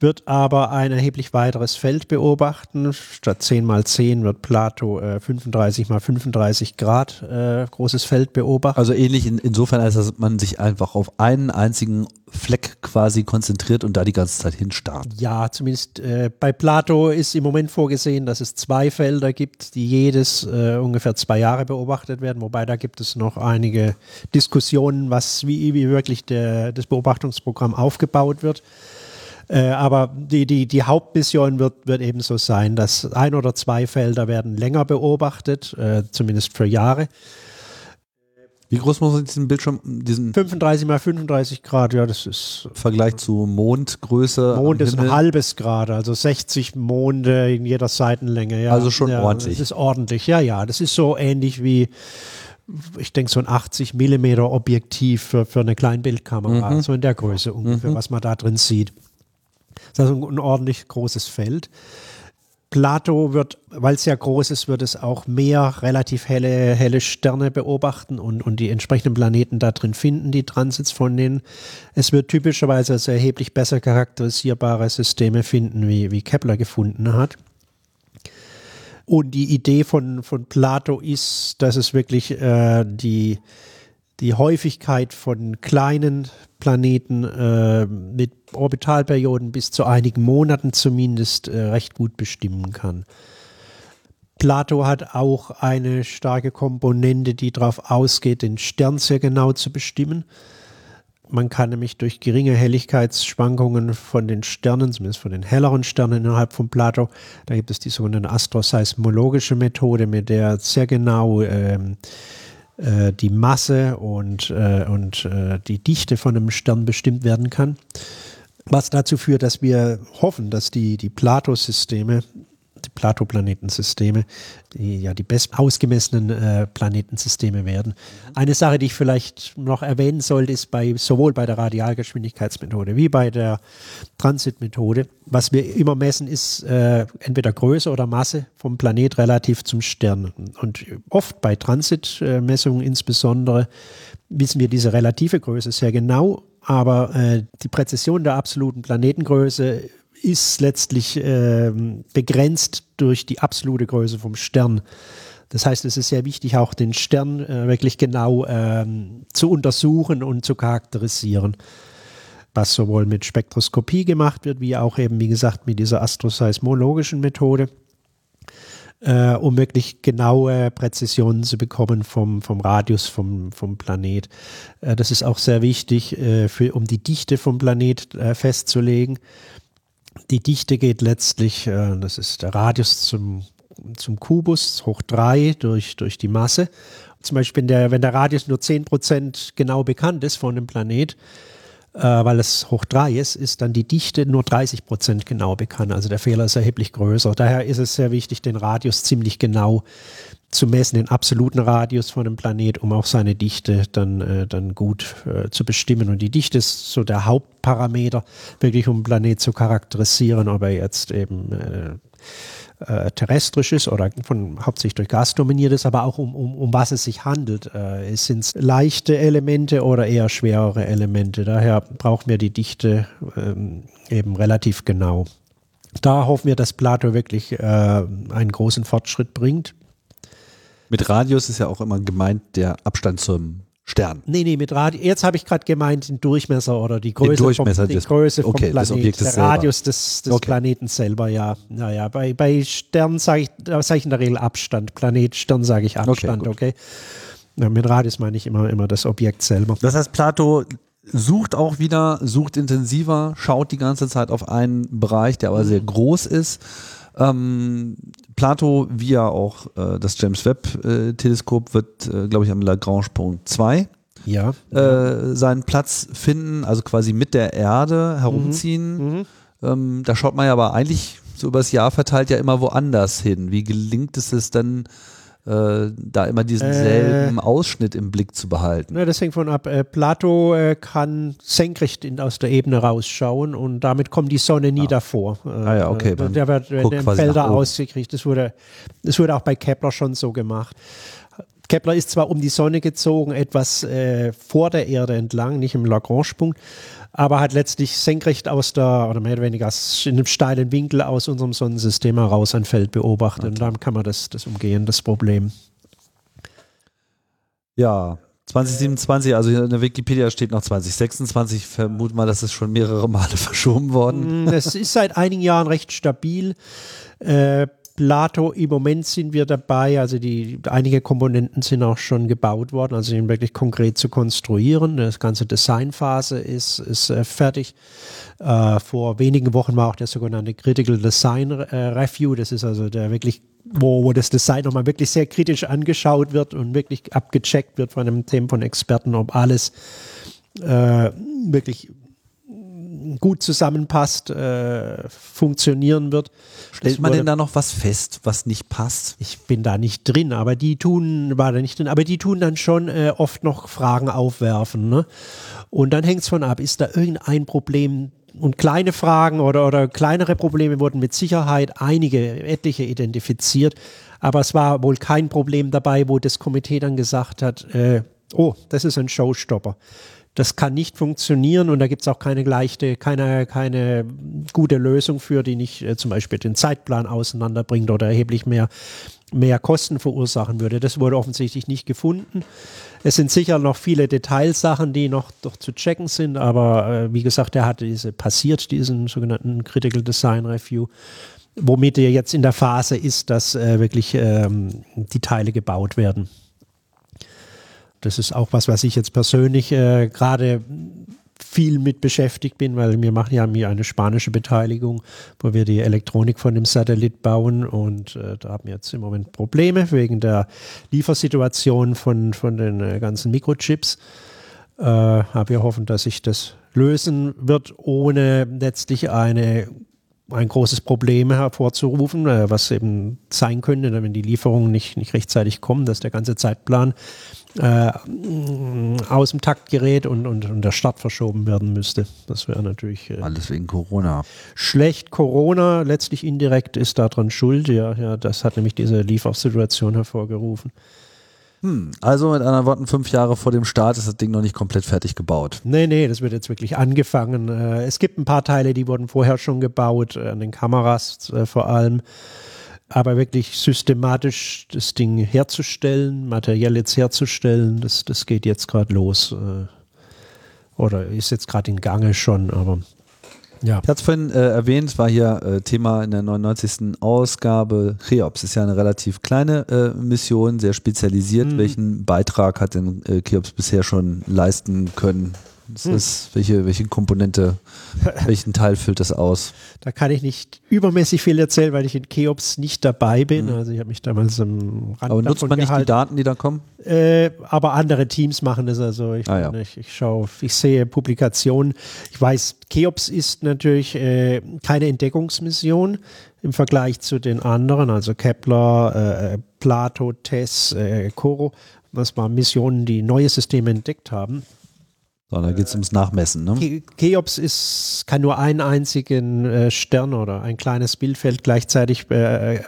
wird aber ein erheblich weiteres Feld beobachten. Statt 10 mal 10 wird Plato äh, 35 mal 35 Grad äh, großes Feld beobachten. Also ähnlich in, insofern, als dass man sich einfach auf einen einzigen Fleck quasi konzentriert und da die ganze Zeit hinstarrt. Ja, zumindest äh, bei Plato ist im Moment vorgesehen, dass es zwei Felder gibt, die jedes äh, ungefähr zwei Jahre beobachtet werden, wobei da gibt es noch einige Diskussionen, was wie, wie wirklich der, das Beobachtungsprogramm aufgebaut wird. Äh, aber die, die, die Hauptmission wird, wird eben so sein, dass ein oder zwei Felder werden länger beobachtet, äh, zumindest für Jahre. Wie groß muss man diesen Bildschirm, diesen 35 mal 35 Grad, ja, das ist Vergleich zu Mondgröße. Mond ist ein halbes Grad, also 60 Monde in jeder Seitenlänge, ja. Also schon ja, ordentlich. Das ist ordentlich, ja, ja. Das ist so ähnlich wie, ich denke, so ein 80 Millimeter Objektiv für, für eine Kleinbildkamera, mhm. so in der Größe ungefähr, mhm. was man da drin sieht. Das ist also ein ordentlich großes Feld. Plato wird, weil es ja groß ist, wird es auch mehr relativ helle, helle Sterne beobachten und, und die entsprechenden Planeten da drin finden, die Transits von denen. Es wird typischerweise also erheblich besser charakterisierbare Systeme finden, wie, wie Kepler gefunden hat. Und die Idee von, von Plato ist, dass es wirklich äh, die, die Häufigkeit von kleinen Planeten äh, mit Orbitalperioden bis zu einigen Monaten zumindest äh, recht gut bestimmen kann. Plato hat auch eine starke Komponente, die darauf ausgeht, den Stern sehr genau zu bestimmen. Man kann nämlich durch geringe Helligkeitsschwankungen von den Sternen, zumindest von den helleren Sternen innerhalb von Plato, da gibt es die sogenannte astroseismologische Methode, mit der sehr genau ähm, äh, die Masse und, äh, und äh, die Dichte von einem Stern bestimmt werden kann. Was dazu führt, dass wir hoffen, dass die, die Plato-Systeme die Plato-Planetensysteme, die ja die best ausgemessenen äh, Planetensysteme werden. Eine Sache, die ich vielleicht noch erwähnen sollte, ist bei sowohl bei der Radialgeschwindigkeitsmethode wie bei der Transitmethode, was wir immer messen, ist äh, entweder Größe oder Masse vom Planet relativ zum Stern. Und oft bei Transitmessungen insbesondere wissen wir diese relative Größe sehr genau, aber äh, die Präzision der absoluten Planetengröße ist letztlich äh, begrenzt durch die absolute Größe vom Stern. Das heißt, es ist sehr wichtig, auch den Stern äh, wirklich genau ähm, zu untersuchen und zu charakterisieren, was sowohl mit Spektroskopie gemacht wird, wie auch eben, wie gesagt, mit dieser astroseismologischen Methode, äh, um wirklich genaue Präzisionen zu bekommen vom, vom Radius vom, vom Planet. Äh, das ist auch sehr wichtig, äh, für, um die Dichte vom Planet äh, festzulegen. Die Dichte geht letztlich, äh, das ist der Radius zum, zum Kubus hoch 3 durch, durch die Masse. Zum Beispiel, wenn der, wenn der Radius nur 10% genau bekannt ist von dem Planet, äh, weil es hoch 3 ist, ist dann die Dichte nur 30% genau bekannt. Also der Fehler ist erheblich größer. Daher ist es sehr wichtig, den Radius ziemlich genau zu messen, den absoluten Radius von dem Planet, um auch seine Dichte dann, äh, dann gut äh, zu bestimmen. Und die Dichte ist so der Hauptparameter, wirklich um einen Planet zu charakterisieren, ob er jetzt eben äh, äh, terrestrisch ist oder von hauptsächlich durch Gas dominiert ist, aber auch um, um, um was es sich handelt. Äh, Sind es leichte Elemente oder eher schwerere Elemente? Daher brauchen wir die Dichte ähm, eben relativ genau. Da hoffen wir, dass Plato wirklich äh, einen großen Fortschritt bringt. Mit Radius ist ja auch immer gemeint der Abstand zum Stern. Nee, nee, mit Radius. Jetzt habe ich gerade gemeint den Durchmesser oder die Größe, Durchmesser vom, des, Größe okay, vom Planeten. der Radius des, des okay. Planeten selber, ja. Naja, bei, bei Sternen sage ich, sag ich in der Regel Abstand. Planet, Stern sage ich Abstand, okay. okay. Ja, mit Radius meine ich immer, immer das Objekt selber. Das heißt, Plato sucht auch wieder, sucht intensiver, schaut die ganze Zeit auf einen Bereich, der aber mhm. sehr groß ist ähm, Plato, wie ja auch äh, das James Webb äh, wird, äh, glaube ich, am Lagrange-Punkt 2 ja, äh, seinen Platz finden, also quasi mit der Erde herumziehen. Mhm. Mhm. Ähm, da schaut man ja aber eigentlich so übers Jahr verteilt ja immer woanders hin. Wie gelingt es es dann, äh, da immer diesen äh, selben Ausschnitt im Blick zu behalten? Ja, das hängt von ab. Äh, Plato äh, kann senkrecht in, aus der Ebene rausschauen und damit kommt die Sonne nie ah. davor. Äh, ah ja, okay. der wird in den Felder ausgekriegt. Das wurde, das wurde auch bei Kepler schon so gemacht. Kepler ist zwar um die Sonne gezogen, etwas äh, vor der Erde entlang, nicht im Lagrange-Punkt, aber hat letztlich senkrecht aus der, oder mehr oder weniger in einem steilen Winkel aus unserem Sonnensystem heraus ein Feld beobachtet. Und dann kann man das, das umgehen, das Problem. Ja, 2027, also in der Wikipedia steht noch 2026. Ich vermute mal, das ist schon mehrere Male verschoben worden. Mm, es ist seit einigen Jahren recht stabil. Äh, Plato, im Moment sind wir dabei, also die einige Komponenten sind auch schon gebaut worden, also ihn wirklich konkret zu konstruieren. Das ganze Designphase ist, ist äh, fertig. Äh, vor wenigen Wochen war auch der sogenannte Critical Design äh, Review. Das ist also der wirklich, wo, wo das Design nochmal wirklich sehr kritisch angeschaut wird und wirklich abgecheckt wird von einem Team von Experten, ob alles äh, wirklich gut zusammenpasst, äh, funktionieren wird. Stellt man denn da noch was fest, was nicht passt? Ich bin da nicht drin, aber die tun, war da nicht drin, aber die tun dann schon äh, oft noch Fragen aufwerfen. Ne? Und dann hängt es von ab, ist da irgendein Problem und kleine Fragen oder, oder kleinere Probleme wurden mit Sicherheit einige, etliche identifiziert. Aber es war wohl kein Problem dabei, wo das Komitee dann gesagt hat, äh, oh, das ist ein Showstopper. Das kann nicht funktionieren und da gibt es auch keine leichte, keine, keine gute Lösung für, die nicht äh, zum Beispiel den Zeitplan auseinanderbringt oder erheblich mehr, mehr Kosten verursachen würde. Das wurde offensichtlich nicht gefunden. Es sind sicher noch viele Detailsachen, die noch doch zu checken sind, aber äh, wie gesagt, er hat diese passiert, diesen sogenannten Critical Design Review womit er jetzt in der Phase ist, dass äh, wirklich ähm, die Teile gebaut werden. Das ist auch was, was ich jetzt persönlich äh, gerade viel mit beschäftigt bin, weil wir machen ja mir eine spanische Beteiligung, wo wir die Elektronik von dem Satellit bauen und äh, da haben wir jetzt im Moment Probleme wegen der Liefersituation von, von den äh, ganzen Mikrochips. Äh, aber wir hoffen, dass sich das lösen wird, ohne letztlich eine ein großes Problem hervorzurufen, äh, was eben sein könnte, wenn die Lieferungen nicht, nicht rechtzeitig kommen, dass der ganze Zeitplan äh, aus dem Takt gerät und, und, und der Start verschoben werden müsste. Das wäre natürlich. Äh, Alles wegen Corona. Schlecht. Corona letztlich indirekt ist daran schuld. Ja, ja, das hat nämlich diese Liefersituation hervorgerufen. Hm, also mit anderen Worten, fünf Jahre vor dem Start ist das Ding noch nicht komplett fertig gebaut. Nee, nee, das wird jetzt wirklich angefangen. Äh, es gibt ein paar Teile, die wurden vorher schon gebaut, äh, an den Kameras äh, vor allem. Aber wirklich systematisch das Ding herzustellen, materiell jetzt herzustellen, das, das geht jetzt gerade los. Oder ist jetzt gerade in Gange schon, aber ja. Ich hatte es vorhin äh, erwähnt, war hier äh, Thema in der 99. Ausgabe. Cheops ist ja eine relativ kleine äh, Mission, sehr spezialisiert. Mhm. Welchen Beitrag hat denn äh, Cheops bisher schon leisten können? Hm. Ist, welche, welche Komponente, welchen Teil füllt das aus? Da kann ich nicht übermäßig viel erzählen, weil ich in Cheops nicht dabei bin. Mhm. Also ich habe mich damals am Rand Aber nutzt man nicht gehalten. die Daten, die da kommen? Äh, aber andere Teams machen das also. Ich, ah, ja. ich, ich schaue, ich sehe Publikationen. Ich weiß, Cheops ist natürlich äh, keine Entdeckungsmission im Vergleich zu den anderen, also Kepler, äh, Plato, TESS, äh, Coro. Das waren Missionen, die neue Systeme entdeckt haben. So, da geht es ums Nachmessen. Ne? Cheops ist, kann nur einen einzigen äh, Stern oder ein kleines Bildfeld gleichzeitig äh,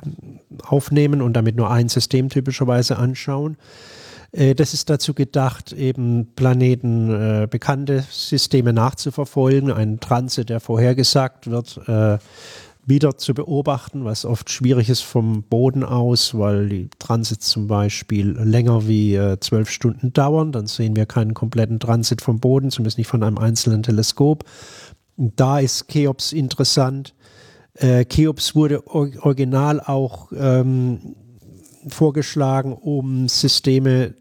aufnehmen und damit nur ein System typischerweise anschauen. Äh, das ist dazu gedacht, eben Planeten, äh, bekannte Systeme nachzuverfolgen, einen Transit, der vorhergesagt wird, äh, wieder zu beobachten, was oft schwierig ist vom Boden aus, weil die Transits zum Beispiel länger wie äh, zwölf Stunden dauern. Dann sehen wir keinen kompletten Transit vom Boden, zumindest nicht von einem einzelnen Teleskop. Und da ist Cheops interessant. Äh, Cheops wurde or original auch ähm, vorgeschlagen, um Systeme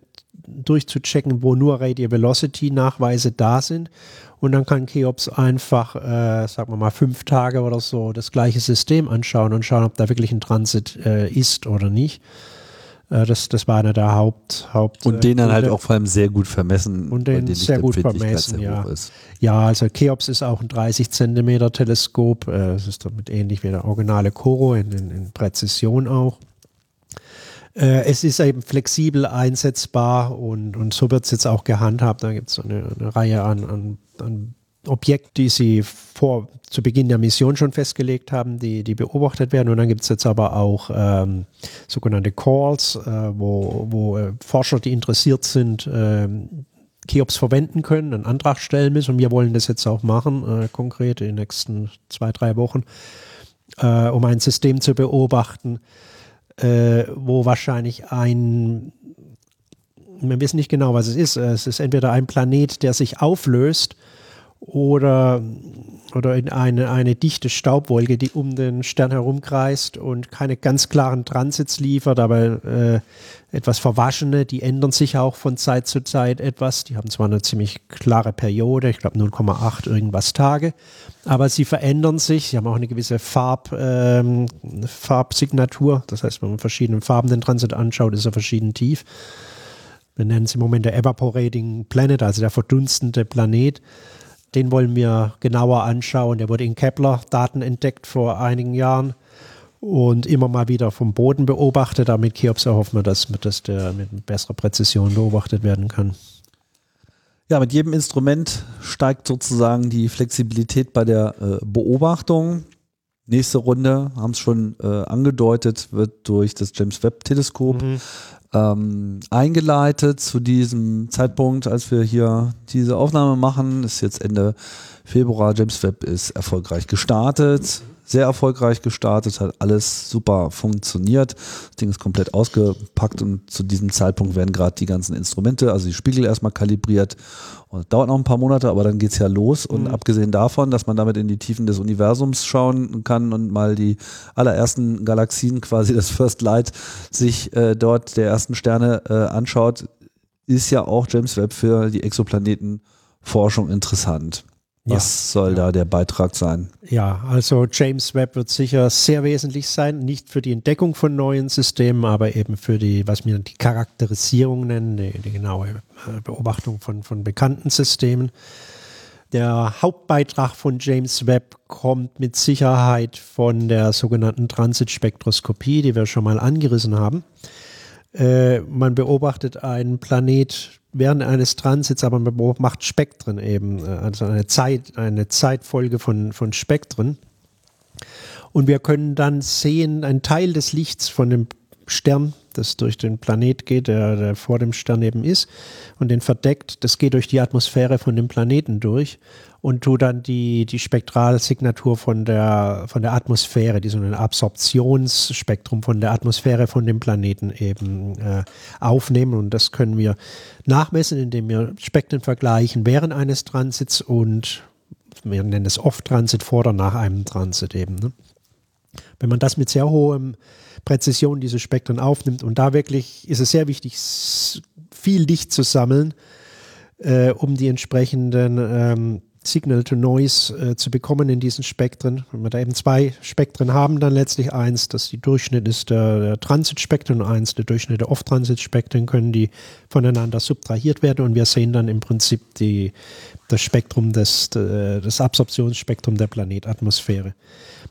durchzuchecken, wo nur Radio Velocity Nachweise da sind und dann kann Cheops einfach, äh, sagen wir mal, fünf Tage oder so das gleiche System anschauen und schauen, ob da wirklich ein Transit äh, ist oder nicht. Äh, das, das war einer der Haupt, Haupt Und den dann halt auch vor allem sehr gut vermessen. Und den sehr gut vermessen, ja. Ja, also Cheops ist auch ein 30 Zentimeter Teleskop. Es ist damit ähnlich wie der originale Coro in, in, in Präzision auch. Es ist eben flexibel einsetzbar und, und so wird es jetzt auch gehandhabt. Da gibt es eine, eine Reihe an, an, an Objekt, die sie vor zu Beginn der Mission schon festgelegt haben, die, die beobachtet werden. Und dann gibt es jetzt aber auch ähm, sogenannte Calls, äh, wo, wo äh, Forscher, die interessiert sind, äh, Cheops verwenden können, einen Antrag stellen müssen. Und wir wollen das jetzt auch machen, äh, konkret in den nächsten zwei, drei Wochen, äh, um ein System zu beobachten, äh, wo wahrscheinlich ein wir wissen nicht genau, was es ist. Es ist entweder ein Planet, der sich auflöst oder, oder in eine, eine dichte Staubwolke, die um den Stern herumkreist und keine ganz klaren Transits liefert, aber äh, etwas verwaschene, die ändern sich auch von Zeit zu Zeit etwas. Die haben zwar eine ziemlich klare Periode, ich glaube 0,8 irgendwas Tage, aber sie verändern sich. Sie haben auch eine gewisse Farb, ähm, Farbsignatur. Das heißt, wenn man verschiedene Farben den Transit anschaut, ist er verschieden tief. Wir nennen es im Moment der Evaporating Planet, also der verdunstende Planet. Den wollen wir genauer anschauen. Der wurde in Kepler-Daten entdeckt vor einigen Jahren und immer mal wieder vom Boden beobachtet. Damit Cheops erhoffen wir, dass, dass der mit besserer Präzision beobachtet werden kann. Ja, mit jedem Instrument steigt sozusagen die Flexibilität bei der äh, Beobachtung. Nächste Runde, haben es schon äh, angedeutet, wird durch das James Webb Teleskop mhm ähm, eingeleitet zu diesem Zeitpunkt, als wir hier diese Aufnahme machen. Ist jetzt Ende Februar. James Webb ist erfolgreich gestartet sehr erfolgreich gestartet, hat alles super funktioniert. Das Ding ist komplett ausgepackt und zu diesem Zeitpunkt werden gerade die ganzen Instrumente, also die Spiegel erstmal kalibriert. Und dauert noch ein paar Monate, aber dann geht's ja los. Und mhm. abgesehen davon, dass man damit in die Tiefen des Universums schauen kann und mal die allerersten Galaxien, quasi das First Light, sich äh, dort der ersten Sterne äh, anschaut, ist ja auch James Webb für die Exoplanetenforschung interessant. Was ja, soll ja. da der Beitrag sein? Ja, also James Webb wird sicher sehr wesentlich sein, nicht für die Entdeckung von neuen Systemen, aber eben für die, was wir die Charakterisierung nennen, die, die genaue äh, Beobachtung von, von bekannten Systemen. Der Hauptbeitrag von James Webb kommt mit Sicherheit von der sogenannten Transitspektroskopie, die wir schon mal angerissen haben. Äh, man beobachtet einen Planet während eines Transits, aber man macht Spektren eben, äh, also eine Zeit, eine Zeitfolge von, von Spektren. Und wir können dann sehen, ein Teil des Lichts von dem Stern, das durch den Planet geht, der, der vor dem Stern eben ist und den verdeckt, das geht durch die Atmosphäre von dem Planeten durch und tu dann die, die Spektralsignatur von der, von der Atmosphäre, die so ein Absorptionsspektrum von der Atmosphäre von dem Planeten eben äh, aufnehmen. Und das können wir nachmessen, indem wir Spektren vergleichen während eines Transits und wir nennen es Off-Transit vor oder nach einem Transit eben. Ne? Wenn man das mit sehr hohem Präzision diese Spektren aufnimmt. Und da wirklich ist es sehr wichtig, viel Licht zu sammeln, äh, um die entsprechenden ähm, Signal-to-Noise äh, zu bekommen in diesen Spektren. Wenn wir da eben zwei Spektren haben, dann letztlich eins, das die Durchschnitt ist der, der Transitspektren und eins der Durchschnitt der Off-Transit-Spektren, können die voneinander subtrahiert werden und wir sehen dann im Prinzip die, das Spektrum des, das Absorptionsspektrum der Planetatmosphäre.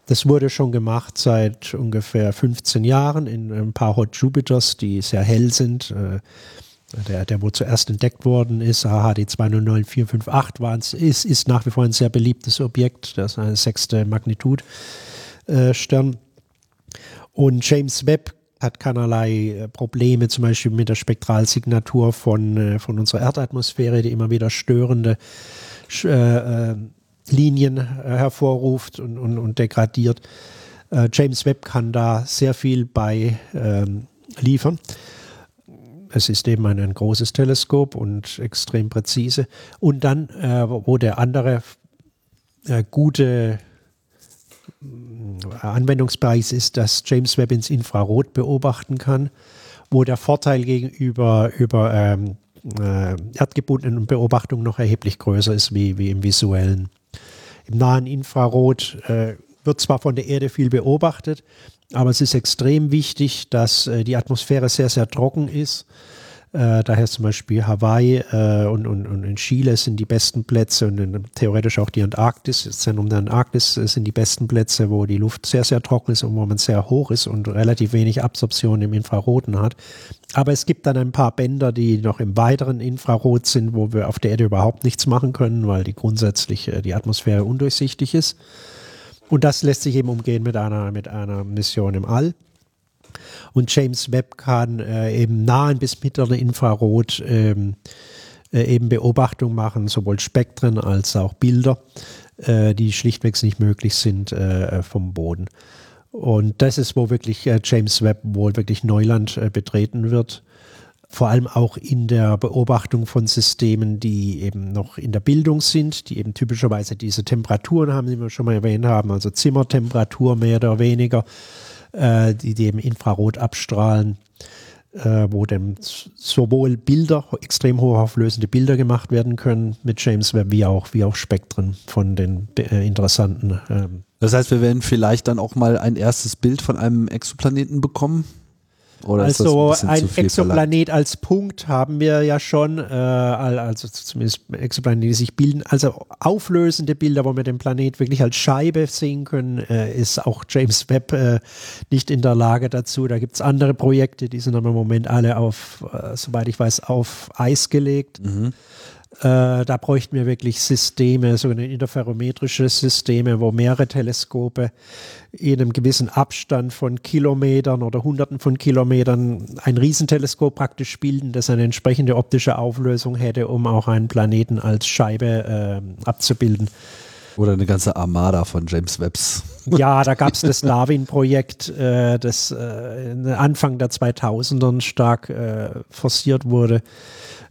Das wurde schon gemacht seit ungefähr 15 Jahren in ein paar Hot Jupiters, die sehr hell sind. Äh, der, der wo zuerst entdeckt worden ist, AHD 209458, war, ist, ist nach wie vor ein sehr beliebtes Objekt. Das ist eine sechste Magnitude-Stern. Äh, und James Webb hat keinerlei äh, Probleme, zum Beispiel mit der Spektralsignatur von, äh, von unserer Erdatmosphäre, die immer wieder störende äh, Linien hervorruft und, und, und degradiert. James Webb kann da sehr viel bei ähm, liefern es ist eben ein, ein, großes Teleskop und extrem präzise. Und dann, äh, wo der andere äh, gute äh, Anwendungsbereich ist, dass James Webb ins Infrarot beobachten kann, wo der Vorteil gegenüber über ähm, äh, erdgebundenen Beobachtungen noch erheblich größer ist wie, wie im visuellen. Im nahen Infrarot äh, wird zwar von der Erde viel beobachtet, Aber es ist extrem wichtig, dass äh, die Atmosphäre sehr, sehr trocken ist. Äh, daher zum Beispiel Hawaii äh, und, und, und in Chile sind die besten Plätze und in, theoretisch auch die Antarktis, das Zentrum der Antarktis äh, sind die besten Plätze, wo die Luft sehr, sehr trocken ist und wo man sehr hoch ist und relativ wenig Absorption im Infraroten hat. Aber es gibt dann ein paar Bänder, die noch im weiteren Infrarot sind, wo wir auf der Erde überhaupt nichts machen können, weil die grundsätzlich äh, die Atmosphäre undurchsichtig ist. Und das lässt sich eben umgehen mit einer, mit einer Mission im All. Und James Webb kann äh, eben nahen bis mittleren Infrarot ähm, äh, eben Beobachtung machen, sowohl Spektren als auch Bilder, äh, die schlichtweg nicht möglich sind äh, vom Boden. Und das ist, wo wirklich äh, James Webb wohl wirklich Neuland äh, betreten wird vor allem auch in der Beobachtung von Systemen, die eben noch in der Bildung sind, die eben typischerweise diese Temperaturen haben, die wir schon mal erwähnt haben, also Zimmertemperatur mehr oder weniger, äh, die, die eben Infrarot abstrahlen, äh, wo dann sowohl Bilder, extrem hochauflösende Bilder gemacht werden können mit James Webb, wie auch, wie auch Spektren von den äh, interessanten. Ähm das heißt, wir werden vielleicht dann auch mal ein erstes Bild von einem Exoplaneten bekommen? Oder also ein, ein Exoplanet verlangt? als Punkt haben wir ja schon, äh, also zumindest Exoplanete, die sich bilden. Also auflösende Bilder, wo wir den Planet wirklich als Scheibe sehen können, äh, ist auch James Webb äh, nicht in der Lage dazu. Da gibt es andere Projekte, die sind aber im Moment alle auf, äh, soweit ich weiß, auf Eis gelegt. Mhm. Äh, da bräuchten wir wirklich Systeme, sogenannte interferometrische Systeme, wo mehrere Teleskope in einem gewissen Abstand von Kilometern oder Hunderten von Kilometern ein Riesenteleskop praktisch bilden, das eine entsprechende optische Auflösung hätte, um auch einen Planeten als Scheibe äh, abzubilden. Oder eine ganze Armada von James Webbs. Ja, da gab es das Larvin-Projekt, äh, das äh, Anfang der 2000ern stark äh, forciert wurde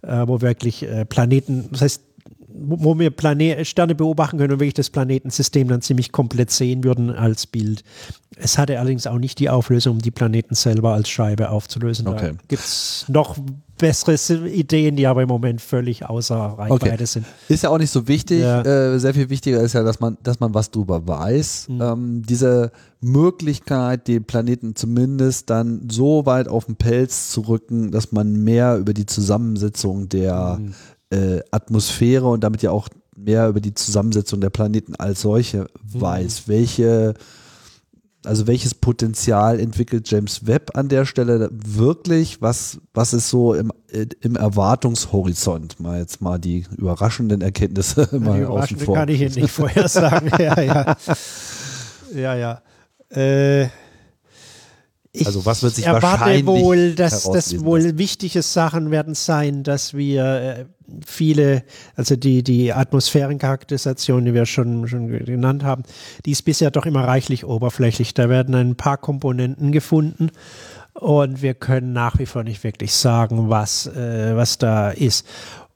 äh, wo wirklich äh, Planeten, das heißt, wo wir Plane Sterne beobachten können und wirklich das Planetensystem dann ziemlich komplett sehen würden als Bild. Es hatte allerdings auch nicht die Auflösung, um die Planeten selber als Scheibe aufzulösen. Okay. Gibt es noch bessere Ideen, die aber im Moment völlig außer Reichweite okay. sind. Ist ja auch nicht so wichtig. Ja. Äh, sehr viel wichtiger ist ja, dass man, dass man was drüber weiß. Mhm. Ähm, diese Möglichkeit, den Planeten zumindest dann so weit auf den Pelz zu rücken, dass man mehr über die Zusammensetzung der mhm. Äh, Atmosphäre und damit ja auch mehr über die Zusammensetzung der Planeten als solche mhm. weiß. Welche also welches Potenzial entwickelt James Webb an der Stelle wirklich? Was, was ist so im, im Erwartungshorizont? Mal jetzt mal die überraschenden Erkenntnisse mal die überraschenden kann ich Ihnen nicht vorher sagen. ja, ja. Ja, ja. Äh, ich also was wird sich erwarte wohl, dass das wohl wichtige Sachen werden sein, dass wir äh, viele, also die, die Atmosphärencharakterisation, die wir schon, schon genannt haben, die ist bisher doch immer reichlich oberflächlich. Da werden ein paar Komponenten gefunden und wir können nach wie vor nicht wirklich sagen, was, äh, was da ist.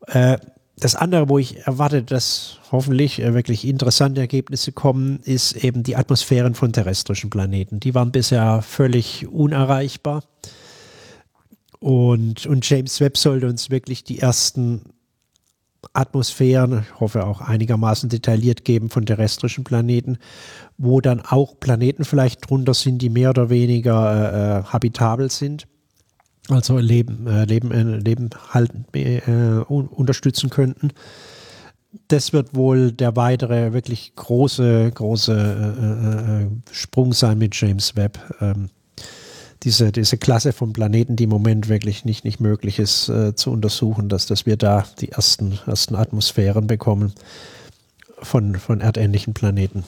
Äh, das andere, wo ich erwarte, dass hoffentlich äh, wirklich interessante Ergebnisse kommen, ist eben die Atmosphären von terrestrischen Planeten. Die waren bisher völlig unerreichbar. Und, und James Webb sollte uns wirklich die ersten Atmosphären, ich hoffe auch einigermaßen detailliert geben von terrestrischen Planeten, wo dann auch Planeten vielleicht drunter sind, die mehr oder weniger äh, äh habitabel sind also Leben, äh, Leben, äh, Leben halten, äh, unterstützen könnten. Das wird wohl der weitere wirklich große, große äh, äh, Sprung sein mit James Webb. Ähm, diese, diese Klasse von Planeten, die im Moment wirklich nicht, nicht möglich ist äh, zu untersuchen, dass, dass wir da die ersten, ersten Atmosphären bekommen von, von erdähnlichen Planeten.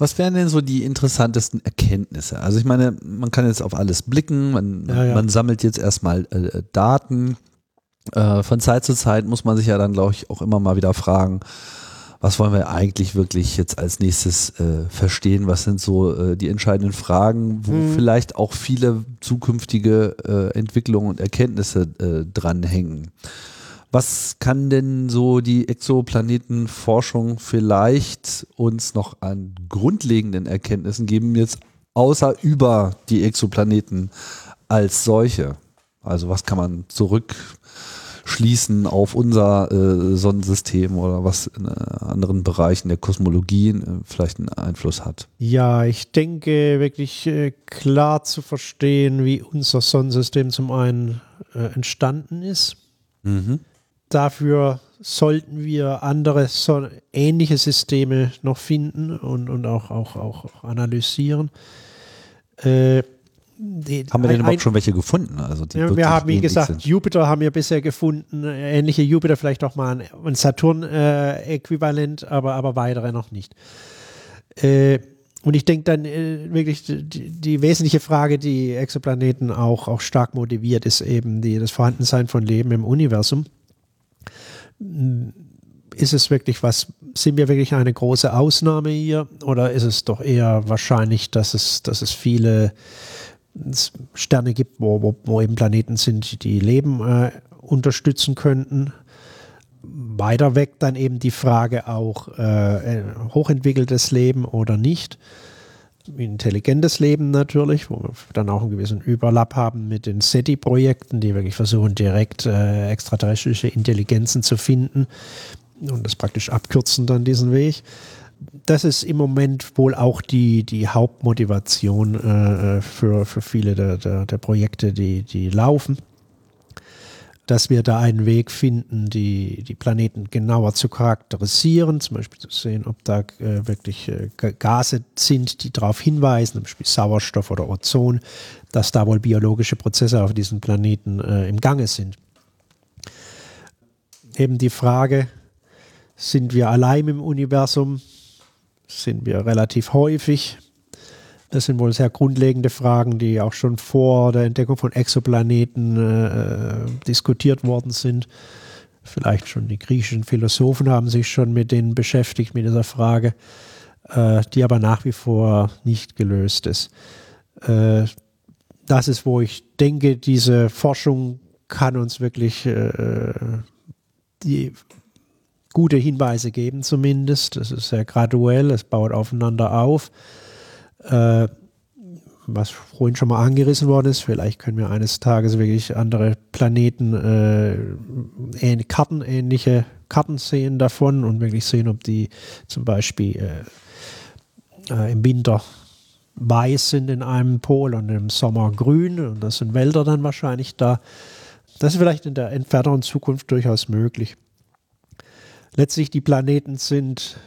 Was wären denn so die interessantesten Erkenntnisse? Also ich meine, man kann jetzt auf alles blicken, man, ja, ja. man sammelt jetzt erstmal äh, Daten. Äh, von Zeit zu Zeit muss man sich ja dann, glaube ich, auch immer mal wieder fragen, was wollen wir eigentlich wirklich jetzt als nächstes äh, verstehen? Was sind so äh, die entscheidenden Fragen, wo mhm. vielleicht auch viele zukünftige äh, Entwicklungen und Erkenntnisse äh, dranhängen? Was kann denn so die Exoplanetenforschung vielleicht uns noch an grundlegenden Erkenntnissen geben, jetzt außer über die Exoplaneten als solche? Also was kann man zurückschauen schließen auf unser äh, Sonnensystem oder was in äh, anderen Bereichen der Kosmologie äh, vielleicht einen Einfluss hat. Ja, ich denke wirklich äh, klar zu verstehen, wie unser Sonnensystem zum einen äh, entstanden ist. Mhm. Dafür sollten wir andere so ähnliche Systeme noch finden und, und auch, auch, auch analysieren. Äh, die, haben wir denn ein, überhaupt schon welche gefunden? Also ja, wir haben, wie gesagt, sind. Jupiter haben wir bisher gefunden, ähnliche Jupiter, vielleicht auch mal ein, Saturn-Äquivalent, äh, aber, aber weitere noch nicht. Äh, und ich denke dann äh, wirklich, die, die, wesentliche Frage, die Exoplaneten auch, auch stark motiviert, ist eben die, das Vorhandensein von Leben im Universum. Ist es wirklich was, sind wir wirklich eine große Ausnahme hier oder ist es doch eher wahrscheinlich, dass es, dass es viele Sterne gibt, wo, wo, wo eben Planeten sind, die Leben äh, unterstützen könnten. Weiter weg dann eben die Frage auch äh, hochentwickeltes Leben oder nicht. Intelligentes Leben natürlich, wo wir dann auch einen gewissen Überlapp haben mit den SETI-Projekten, die wirklich versuchen, direkt äh, extraterrestrische Intelligenzen zu finden und das praktisch abkürzen dann diesen Weg das ist im Moment wohl auch die, die Hauptmotivation äh, äh, für, für viele der, der, der, Projekte, die, die laufen. Dass wir da einen Weg finden, die, die Planeten genauer zu charakterisieren, zum Beispiel zu sehen, ob da äh, wirklich äh, Gase sind, die darauf hinweisen, zum Beispiel Sauerstoff oder Ozon, dass da wohl biologische Prozesse auf diesen Planeten äh, im Gange sind. Eben die Frage, sind wir allein im Universum? sind wir relativ häufig. Das sind wohl sehr grundlegende Fragen, die auch schon vor der Entdeckung von Exoplaneten äh, diskutiert worden sind. Vielleicht schon die griechischen Philosophen haben sich schon mit denen beschäftigt, mit dieser Frage, äh, die aber nach wie vor nicht gelöst ist. Äh, das ist, wo ich denke, diese Forschung kann uns wirklich äh, die gute Hinweise geben zumindest. Es ist sehr graduell, es baut aufeinander auf. Äh, was vorhin schon mal angerissen worden ist, vielleicht können wir eines Tages wirklich andere Planeten, äh, Karten, ähnliche Karten sehen davon und wirklich sehen, ob die zum Beispiel äh, äh, im Winter weiß sind in einem Pol und im Sommer grün und das sind Wälder dann wahrscheinlich da. Das ist vielleicht in der entfernteren Zukunft durchaus möglich letztlich die Planeten sind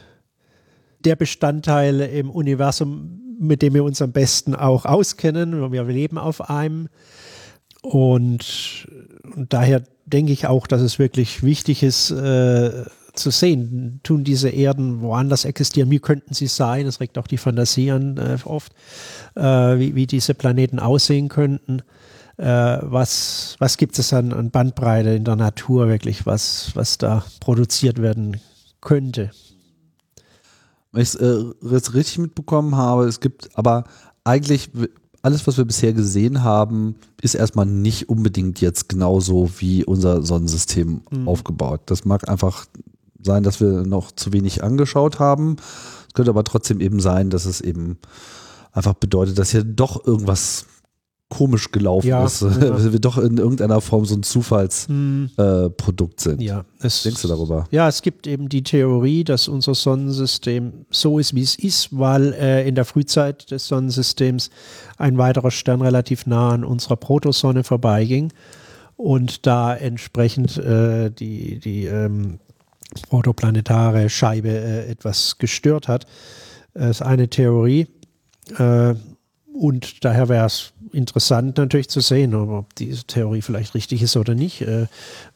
der Bestandteil im Universum, mit dem wir uns am besten auch auskennen. Wir leben auf einem. Und, und daher denke ich auch, dass es wirklich wichtig ist, äh, zu sehen, tun diese Erden woanders existieren, wie könnten sie sein? Es regt auch die Fantasie an äh, oft, äh, wie, wie diese Planeten aussehen könnten äh, was, was gibt es an, an Bandbreite in der Natur wirklich, was, was da produziert werden könnte. Wenn ich es äh, richtig mitbekommen habe, es gibt aber eigentlich alles, was wir bisher gesehen haben, ist erstmal nicht unbedingt jetzt genauso wie unser Sonnensystem mhm. aufgebaut. Das mag einfach sein, dass wir noch zu wenig angeschaut haben. Es könnte aber trotzdem eben sein, dass es eben einfach bedeutet, dass hier doch irgendwas komisch gelaufen ja, ist, ja. wir doch in irgendeiner Form so ein Zufallsprodukt hm. äh, sind. Ja, es, denkst du darüber? Ja, es gibt eben die Theorie, dass unser Sonnensystem so ist, wie es ist, weil äh, in der Frühzeit des Sonnensystems ein weiterer Stern relativ nah an unserer Protosonne vorbeiging und da entsprechend äh, die, die ähm, protoplanetare Scheibe äh, etwas gestört hat. Das ist eine Theorie. Äh, und daher wäre es interessant natürlich zu sehen, ob diese Theorie vielleicht richtig ist oder nicht. Äh,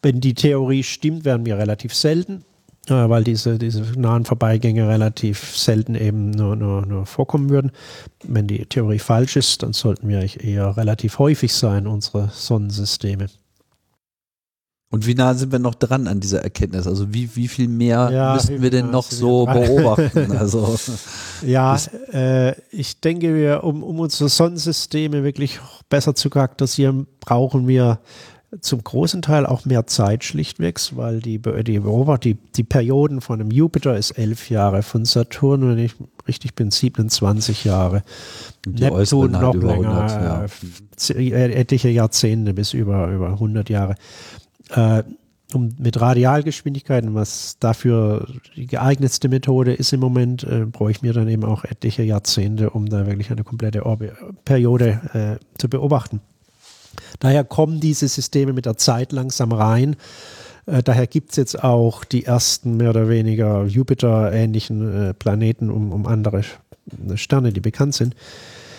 wenn die Theorie stimmt, werden wir relativ selten, äh, weil diese, diese nahen Vorbeigänge relativ selten eben nur, nur, nur vorkommen würden. Wenn die Theorie falsch ist, dann sollten wir eher relativ häufig sein, unsere Sonnensysteme. Und wie nah sind wir noch dran an dieser Erkenntnis? Also wie, wie viel mehr ja, müssten wir denn noch so beobachten? Also ja, äh, ich denke, wir, um, um unsere Sonnensysteme wirklich besser zu charakterisieren, brauchen wir zum großen Teil auch mehr Zeit schlichtweg, weil die, die, die, die Perioden von einem Jupiter ist elf Jahre, von Saturn, wenn ich richtig bin, 27 Jahre. Die Neptun noch länger, 100, ja. äh, etliche Jahrzehnte bis über, über 100 Jahre. Äh, um mit Radialgeschwindigkeiten, was dafür die geeignetste Methode ist im Moment, äh, brauche ich mir dann eben auch etliche Jahrzehnte, um da wirklich eine komplette Orbe Periode äh, zu beobachten. Daher kommen diese Systeme mit der Zeit langsam rein. Äh, daher gibt es jetzt auch die ersten mehr oder weniger Jupiter-ähnlichen äh, Planeten um, um andere Sterne, die bekannt sind.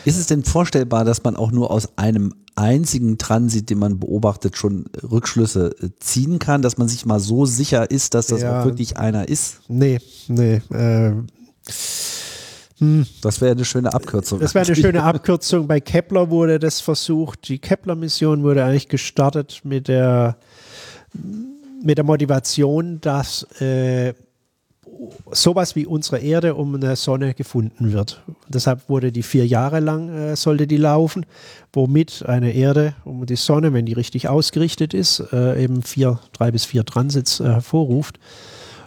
Ist es denn vorstellbar, dass man auch nur aus einem einzigen Transit, den man beobachtet, schon Rückschlüsse äh, ziehen kann, dass man sich mal so sicher ist, dass das ja, auch wirklich einer ist? Nee, nee. Äh, hm. Das wäre eine schöne Abkürzung. Das wäre eine schöne Abkürzung. Bei Kepler wurde das versucht. Die Kepler-Mission wurde eigentlich gestartet mit der, mit der Motivation, dass äh, sowas wie unsere Erde um eine Sonne gefunden wird. Deshalb wurde die vier Jahre lang äh, sollte die laufen, womit eine Erde um die Sonne, wenn die richtig ausgerichtet ist, äh, eben vier, drei bis vier Transits äh, hervorruft.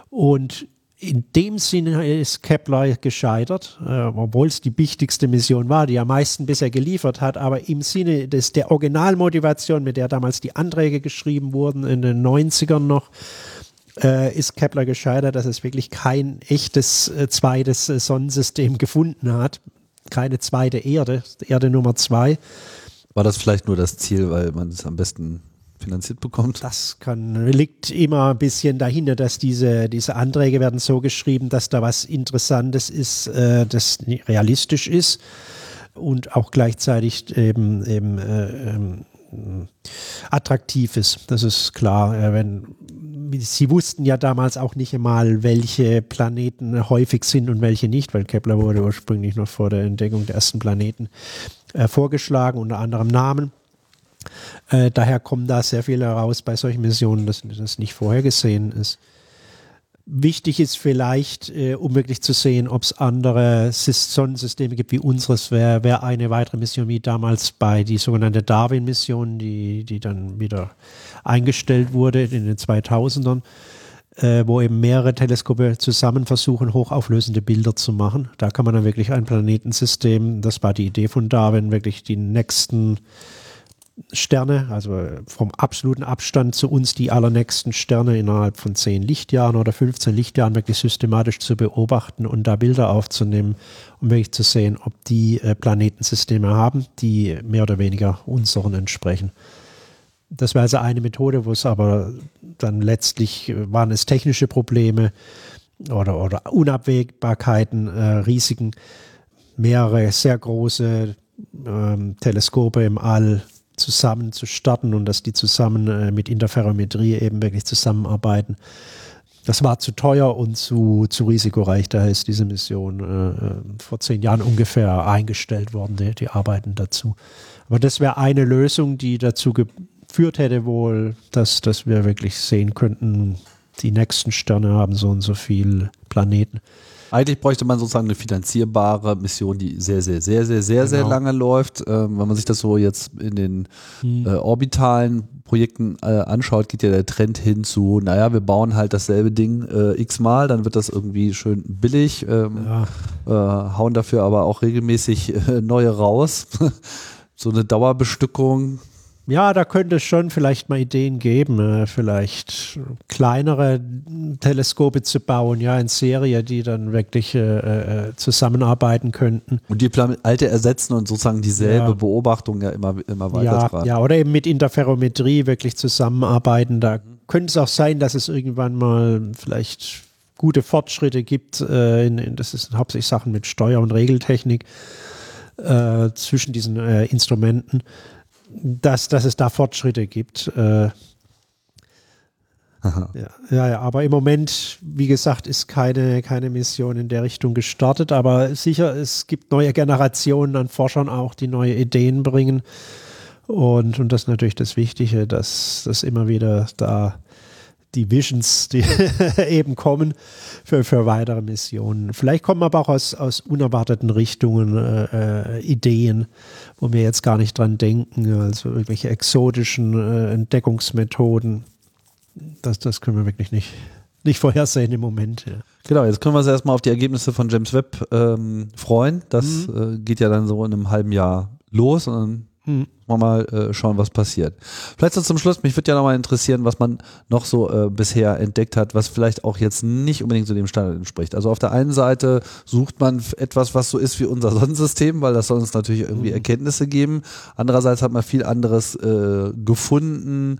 Und in dem Sinne ist Kepler gescheitert, äh, obwohl es die wichtigste Mission war, die am meisten bisher geliefert hat, aber im Sinne des, der Originalmotivation, mit der damals die Anträge geschrieben wurden, in den 90ern noch, äh, ist Kepler gescheitert, dass es wirklich kein echtes äh, zweites äh, Sonnensystem gefunden hat. Keine zweite Erde, Erde Nummer zwei. War das vielleicht nur das Ziel, weil man es am besten finanziert bekommt? Das kann, liegt immer ein bisschen dahinter, dass diese, diese Anträge werden so geschrieben, dass da was Interessantes ist, äh, das realistisch ist und auch gleichzeitig eben, eben äh, ähm, attraktiv ist. Das ist klar. Äh, wenn, sie wussten ja damals auch nicht einmal, welche Planeten häufig sind und welche nicht, weil Kepler wurde ursprünglich noch vor der Entdeckung der ersten Planeten äh, vorgeschlagen, unter anderem Namen. Äh, daher kommen da sehr viele heraus bei solchen Missionen, dass das nicht vorhergesehen ist. Wichtig ist vielleicht, äh, um wirklich zu sehen, ob es andere Sonnensysteme gibt wie unseres, wäre wär eine weitere Mission wie damals bei die sogenannte Darwin-Mission, die, die dann wieder eingestellt wurde in den 2000ern, äh, wo eben mehrere Teleskope zusammen versuchen, hochauflösende Bilder zu machen. Da kann man dann wirklich ein Planetensystem, das war die Idee von Darwin, wirklich die nächsten Sterne, also vom absoluten Abstand zu uns die allernächsten Sterne innerhalb von 10 Lichtjahren oder 15 Lichtjahren wirklich systematisch zu beobachten und da Bilder aufzunehmen, um wirklich zu sehen, ob die äh, Planetensysteme haben, die mehr oder weniger unseren entsprechen. Das war also eine Methode, wo es aber dann letztlich äh, waren es technische Probleme oder, oder Unabwägbarkeiten, äh, Risiken, mehrere sehr große ähm, Teleskope im All zusammen zu starten und dass die zusammen äh, mit Interferometrie eben wirklich zusammenarbeiten. Das war zu teuer und zu, zu risikoreich. Daher ist diese Mission äh, äh vor zehn Jahren ungefähr eingestellt worden, die, die Arbeiten dazu. Aber das wäre eine Lösung, die dazu geführt hätte wohl, dass, dass wir wirklich sehen könnten, die nächsten Sterne haben so und so viele Planeten. Eigentlich bräuchte man sozusagen eine finanzierbare Mission, die sehr, sehr, sehr, sehr, sehr, genau. sehr lange läuft. Ähm, wenn man sich das so jetzt in den hm. äh, orbitalen Projekten äh, anschaut, geht ja der Trend hin zu, naja, wir bauen halt dasselbe Ding äh, x-mal, dann wird das irgendwie schön billig, ähm, ja. Äh, hauen dafür aber auch regelmäßig äh, neue raus. so eine Dauerbestückung ja, da könnte es schon vielleicht mal Ideen geben, äh, vielleicht kleinere Teleskope zu bauen, ja, in Serie, die dann wirklich äh, äh zusammenarbeiten könnten. Und die alte ersetzen und sozusagen dieselbe ja. Beobachtung ja immer, immer weiter ja, tragen. Ja, oder eben mit Interferometrie wirklich zusammenarbeiten. Da könnte es auch sein, dass es irgendwann mal vielleicht gute Fortschritte gibt. Äh, in, in, das sind hauptsächlich Sachen mit Steuer- und Regeltechnik äh, zwischen diesen äh, Instrumenten dass, dass es da Fortschritte gibt. Äh, ja, ja, ja, aber im Moment, wie gesagt, ist keine, keine Mission in der Richtung gestartet. Aber sicher, es gibt neue Generationen an Forschern auch, die neue Ideen bringen. Und, und das ist natürlich das Wichtige, dass das immer wieder da die Visions, die eben kommen für, für weitere Missionen. Vielleicht kommen aber auch aus, aus unerwarteten Richtungen äh, äh, Ideen, wo wir jetzt gar nicht dran denken, also irgendwelche exotischen äh, Entdeckungsmethoden. Das, das können wir wirklich nicht, nicht vorhersehen im Moment. Ja. Genau, jetzt können wir uns erstmal auf die Ergebnisse von James Webb ähm, freuen. Das mhm. äh, geht ja dann so in einem halben Jahr los und dann Mhm. Mal äh, schauen, was passiert. Vielleicht so zum Schluss, mich würde ja nochmal interessieren, was man noch so äh, bisher entdeckt hat, was vielleicht auch jetzt nicht unbedingt zu dem Standard entspricht. Also auf der einen Seite sucht man etwas, was so ist wie unser Sonnensystem, weil das soll uns natürlich irgendwie mhm. Erkenntnisse geben. Andererseits hat man viel anderes äh, gefunden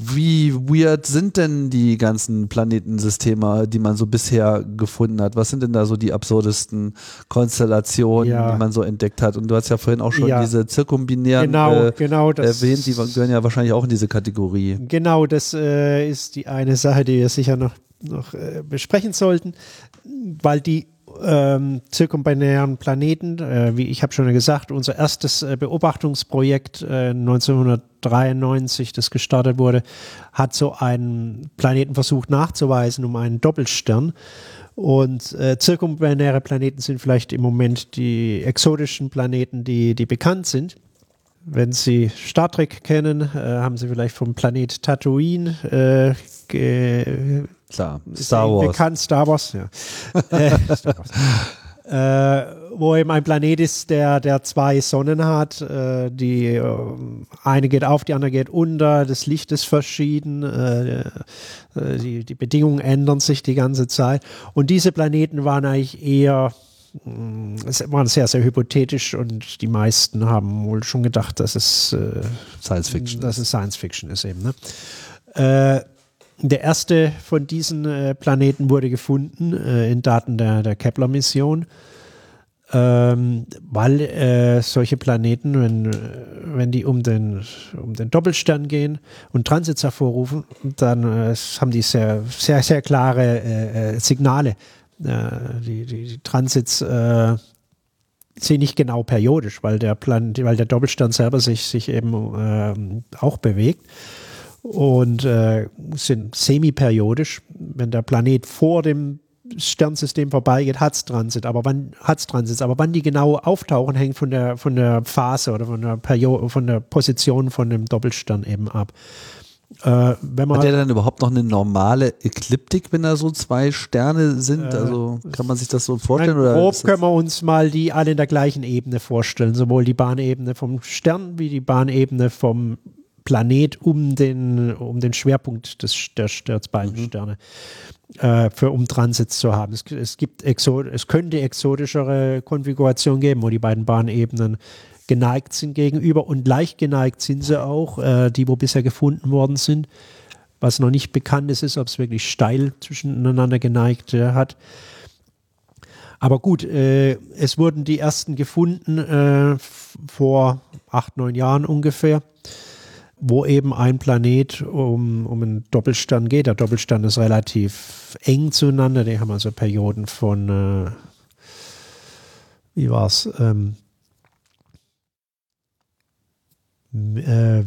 wie weird sind denn die ganzen Planetensysteme, die man so bisher gefunden hat? Was sind denn da so die absurdesten Konstellationen, ja. die man so entdeckt hat? Und du hast ja vorhin auch schon ja. diese zirkumbinären genau, äh, genau erwähnt, die gehören ja wahrscheinlich auch in diese Kategorie. Genau, das äh, ist die eine Sache, die wir sicher noch, noch äh, besprechen sollten, weil die ähm, zirkumbinären Planeten, äh, wie ich habe schon gesagt, unser erstes äh, Beobachtungsprojekt äh, 1993, das gestartet wurde, hat so einen Planeten versucht nachzuweisen um einen Doppelstern. Und äh, zirkumbinäre Planeten sind vielleicht im Moment die exotischen Planeten, die, die bekannt sind. Wenn Sie Star Trek kennen, äh, haben Sie vielleicht vom Planet Tatooine äh, Klar, Star Wars. Bekannt, Star Wars, ja. äh, Star Wars. Äh, wo eben ein Planet ist, der, der zwei Sonnen hat. Äh, die äh, eine geht auf, die andere geht unter. Das Licht ist verschieden. Äh, äh, die, die Bedingungen ändern sich die ganze Zeit. Und diese Planeten waren eigentlich eher mm, es waren sehr, sehr hypothetisch und die meisten haben wohl schon gedacht, dass es Science Fiction, dass es Science Fiction ist eben. Ne? Der erste von diesen äh, Planeten wurde gefunden äh, in Daten der, der Kepler-Mission, ähm, weil äh, solche Planeten, wenn, wenn die um den, um den Doppelstern gehen und Transits hervorrufen, dann äh, haben die sehr, sehr, sehr klare äh, äh, Signale. die, die, die Transits sind nicht genau periodisch, weil der, Plan weil der Doppelstern selber sich, sich eben ähm, auch bewegt und äh, sind semiperiodisch. Wenn der Planet vor dem Sternsystem vorbeigeht, hat es Transit. Aber wann hat's Transit? Aber wann die genau auftauchen, hängt von der, von der Phase oder von der Periode, von der Position von dem Doppelstern eben ab. Äh, wenn man Hat der dann überhaupt noch eine normale Ekliptik, wenn da so zwei Sterne sind? Äh, also kann man sich das so vorstellen? Nein, oder grob können wir uns mal die alle in der gleichen Ebene vorstellen. Sowohl die Bahnebene vom Stern wie die Bahnebene vom Planet um den, um den Schwerpunkt des, der, beiden mhm. Sterne äh, für um Transits zu haben. Es, es, gibt Exo es könnte exotischere Konfigurationen geben, wo die beiden Bahnebenen geneigt sind gegenüber und leicht geneigt sind sie auch, äh, die wo bisher gefunden worden sind. Was noch nicht bekannt ist, ist, ob es wirklich steil zwischeneinander geneigt äh, hat. Aber gut, äh, es wurden die ersten gefunden äh, vor acht, neun Jahren ungefähr wo eben ein Planet um, um einen Doppelstern geht. Der Doppelstern ist relativ eng zueinander. Die haben also Perioden von, äh, wie war es, ähm, äh,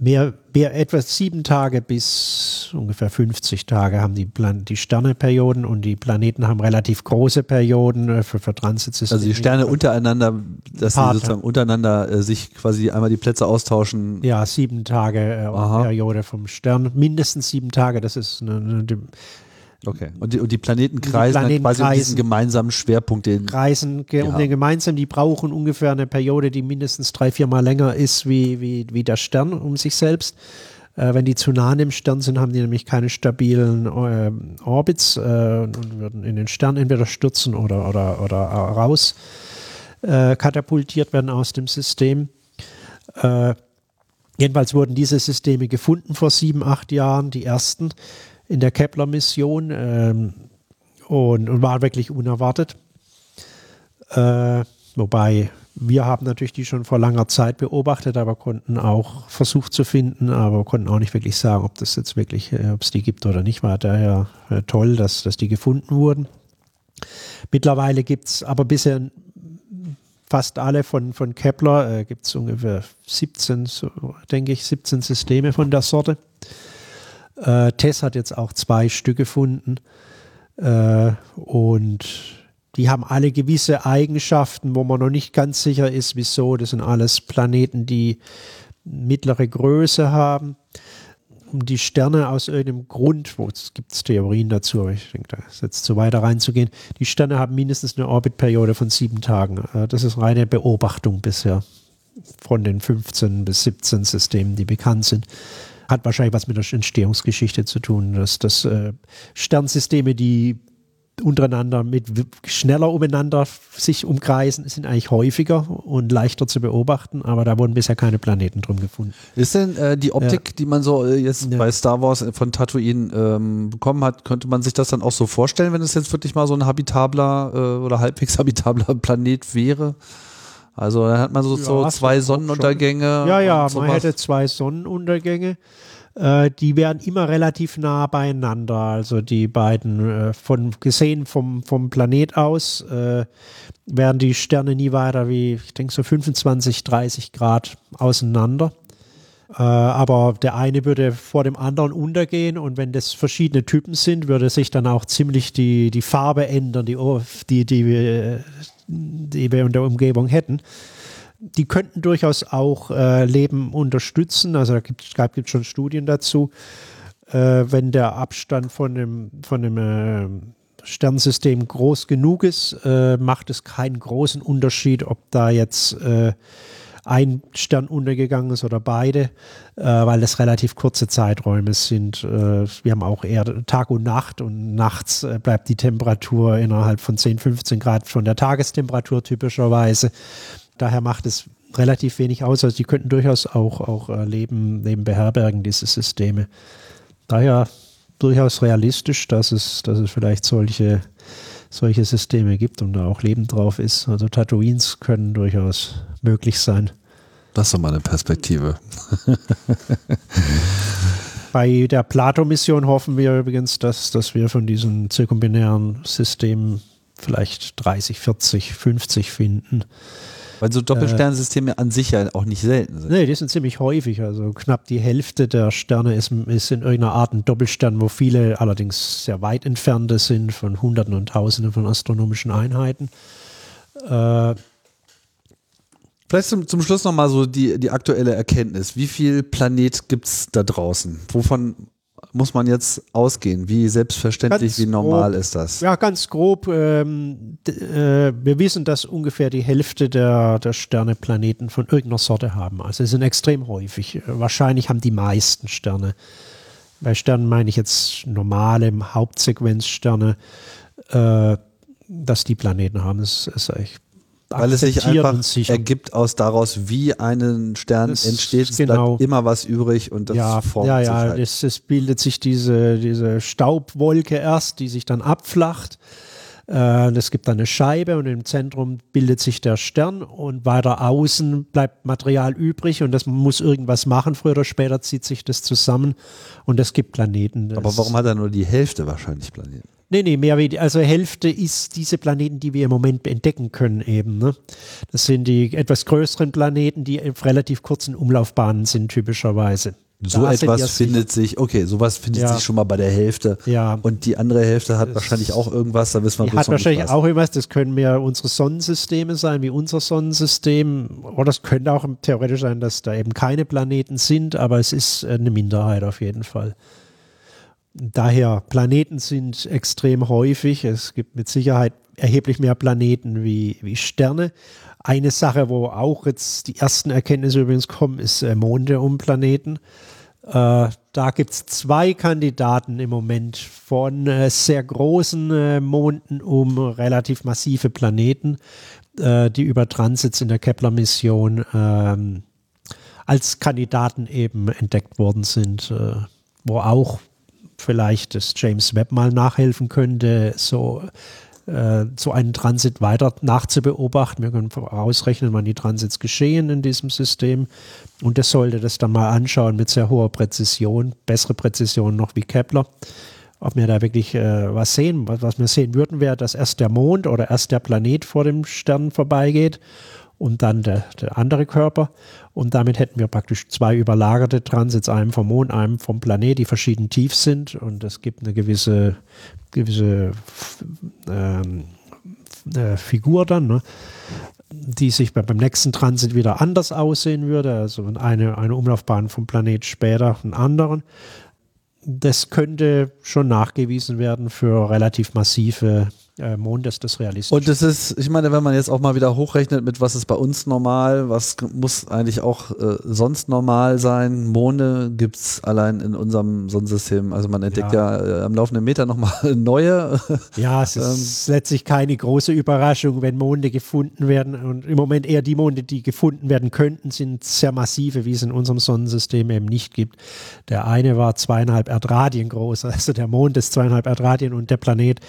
mehr, mehr etwas sieben Tage bis ungefähr 50 Tage haben die, Plan die Sterneperioden und die Planeten haben relativ große Perioden äh, für, für Transitsysteme. Also die Sterne untereinander, dass sie sozusagen untereinander äh, sich quasi einmal die Plätze austauschen. Ja, sieben Tage äh, Periode vom Stern, mindestens sieben Tage, das ist eine, eine Okay. Und die, und die Planeten kreisen die Planeten quasi kreisen, um diesen gemeinsamen Schwerpunkt. Den kreisen ge um den gemeinsamen, die brauchen ungefähr eine Periode, die mindestens drei, vier Mal länger ist wie, wie, wie der Stern um sich selbst. Äh, wenn die zu nah an dem Stern sind, haben die nämlich keine stabilen äh, Orbits äh, und würden in den Stern entweder stürzen oder, oder, oder raus äh, katapultiert werden aus dem System. Äh, jedenfalls wurden diese Systeme gefunden vor sieben, acht Jahren, die ersten in der Kepler-Mission ähm, und, und, war wirklich unerwartet. Äh, wobei wir haben natürlich die schon vor langer Zeit beobachtet, aber konnten auch versucht zu finden, aber konnten auch nicht wirklich sagen, ob das jetzt wirklich, äh, ob es die gibt oder nicht. War daher äh, toll, dass, dass die gefunden wurden. Mittlerweile gibt es aber bisher fast alle von, von Kepler, äh, gibt es ungefähr 17, so, denke ich, 17 Systeme von der Sorte. Äh, Tess hat jetzt auch zwei Stück gefunden äh, und die haben alle gewisse Eigenschaften, wo man noch nicht ganz sicher ist, wieso. Das sind alles Planeten, die mittlere Größe haben. Um die Sterne aus irgendeinem Grund, wo es gibt Theorien dazu, aber ich denke, da ist jetzt zu weiter reinzugehen. Die Sterne haben mindestens eine Orbitperiode von sieben Tagen. Äh, das ist reine Beobachtung bisher. von den 15 bis 17 Systemen, die bekannt sind. Hat wahrscheinlich was mit der Entstehungsgeschichte zu tun, dass das äh, Sternsysteme, die untereinander mit schneller umeinander sich umkreisen, sind eigentlich häufiger und leichter zu beobachten, aber da wurden bisher keine Planeten drum gefunden. Ist denn äh, die Optik, ja. die man so äh, jetzt ja. bei Star Wars von Tatooine ähm, bekommen hat, könnte man sich das dann auch so vorstellen, wenn es jetzt wirklich mal so ein habitabler äh, oder halbwegs habitabler Planet wäre? Also dann hat man so, ja, so zwei Sonnenuntergänge. Ja, ja, man hätte zwei Sonnenuntergänge. Äh, die wären immer relativ nah beieinander. Also die beiden, äh, von, gesehen vom, vom Planet aus, äh, wären die Sterne nie weiter wie, ich denke, so 25, 30 Grad auseinander. Äh, aber der eine würde vor dem anderen untergehen und wenn das verschiedene Typen sind, würde sich dann auch ziemlich die, die Farbe ändern, die, die, die, die wir in der Umgebung hätten die könnten durchaus auch äh, Leben unterstützen. Also da gibt es schon Studien dazu. Äh, wenn der Abstand von einem, von einem äh, Sternsystem groß genug ist, äh, macht es keinen großen Unterschied, ob da jetzt äh, ein Stern untergegangen ist oder beide, äh, weil das relativ kurze Zeiträume sind. wir haben auch eher Tag und Nacht und nachts bleibt die Temperatur innerhalb von 10, 15 Grad von der Tagestemperatur typischerweise. Daher macht es relativ wenig aus. Also die könnten durchaus auch, auch äh, Leben, Leben beherbergen, diese Systeme. Daher durchaus realistisch, dass es, dass es vielleicht solche, solche Systeme gibt und da auch Leben drauf ist. Also Tatooines können durchaus möglich sein. Das ist doch mal eine Perspektive. Bei der Plato-Mission hoffen wir übrigens, dass, dass wir von diesen zirkumbinären Systemen vielleicht 30, 40, 50 finden. Weil so Doppelsternsysteme äh, an sich ja auch nicht selten sind. Nee, die sind ziemlich häufig. Also knapp die Hälfte der Sterne ist, ist in irgendeiner Art ein Doppelstern, wo viele allerdings sehr weit entfernte sind, von Hunderten und Tausenden von astronomischen Einheiten. Äh, Vielleicht zum, zum Schluss nochmal so die, die aktuelle Erkenntnis. Wie viel Planet gibt es da draußen? Wovon muss man jetzt ausgehen? Wie selbstverständlich, ganz wie normal grob, ist das? Ja, ganz grob. Ähm, äh, wir wissen, dass ungefähr die Hälfte der, der Sterne Planeten von irgendeiner Sorte haben. Also sie sind extrem häufig. Wahrscheinlich haben die meisten Sterne. Bei Sternen meine ich jetzt normale Hauptsequenzsterne, äh, dass die Planeten haben. Das ist eigentlich weil es sich einfach ergibt aus daraus, wie ein Stern das entsteht. Es genau. bleibt immer was übrig und das ja, formt ja, ja, sich halt. Es, es bildet sich diese, diese Staubwolke erst, die sich dann abflacht. Äh, es gibt dann eine Scheibe und im Zentrum bildet sich der Stern und weiter außen bleibt Material übrig und das muss irgendwas machen. Früher oder später zieht sich das zusammen und es gibt Planeten. Aber warum hat er nur die Hälfte wahrscheinlich Planeten? Nee, nee, mehr wie, also Hälfte ist diese Planeten, die wir im Moment entdecken können eben. Ne? Das sind die etwas größeren Planeten, die auf relativ kurzen Umlaufbahnen sind typischerweise. So da etwas findet sich, okay, sowas findet ja. sich schon mal bei der Hälfte. Ja. Und die andere Hälfte hat das wahrscheinlich auch irgendwas, da wissen wir Hat wahrscheinlich auch irgendwas, das können mehr unsere Sonnensysteme sein, wie unser Sonnensystem. Oder es könnte auch theoretisch sein, dass da eben keine Planeten sind, aber es ist eine Minderheit auf jeden Fall. Daher, Planeten sind extrem häufig. Es gibt mit Sicherheit erheblich mehr Planeten wie, wie Sterne. Eine Sache, wo auch jetzt die ersten Erkenntnisse übrigens kommen, ist äh, Monde um Planeten. Äh, da gibt es zwei Kandidaten im Moment von äh, sehr großen äh, Monden um relativ massive Planeten, äh, die über Transits in der Kepler-Mission ähm, als Kandidaten eben entdeckt worden sind, äh, wo auch vielleicht das James Webb mal nachhelfen könnte, so, äh, so einen Transit weiter nachzubeobachten. Wir können ausrechnen, wann die Transits geschehen in diesem System. Und das sollte das dann mal anschauen mit sehr hoher Präzision, bessere Präzision noch wie Kepler. Ob wir da wirklich äh, was sehen. Was, was wir sehen würden, wäre, dass erst der Mond oder erst der Planet vor dem Stern vorbeigeht und dann der, der andere Körper. Und damit hätten wir praktisch zwei überlagerte Transits, einem vom Mond, einem vom Planet, die verschieden tief sind. Und es gibt eine gewisse, gewisse ähm, äh, Figur dann, ne? die sich bei, beim nächsten Transit wieder anders aussehen würde. Also eine, eine Umlaufbahn vom Planet später einen anderen. Das könnte schon nachgewiesen werden für relativ massive äh, Mondes das realistisch. Und das ist, ich meine, wenn man jetzt auch mal wieder hochrechnet mit was ist bei uns normal, was muss eigentlich auch äh, sonst normal sein. Monde gibt es allein in unserem Sonnensystem. Also man entdeckt ja, ja äh, am laufenden Meter nochmal neue. Ja, es ist ähm, letztlich keine große Überraschung, wenn Monde gefunden werden. Und im Moment eher die Monde, die gefunden werden könnten, sind sehr massive, wie es in unserem Sonnensystem eben nicht gibt. Der eine war zweieinhalb Erdradien groß, also der Mond ist zweieinhalb Erdradien und der Planet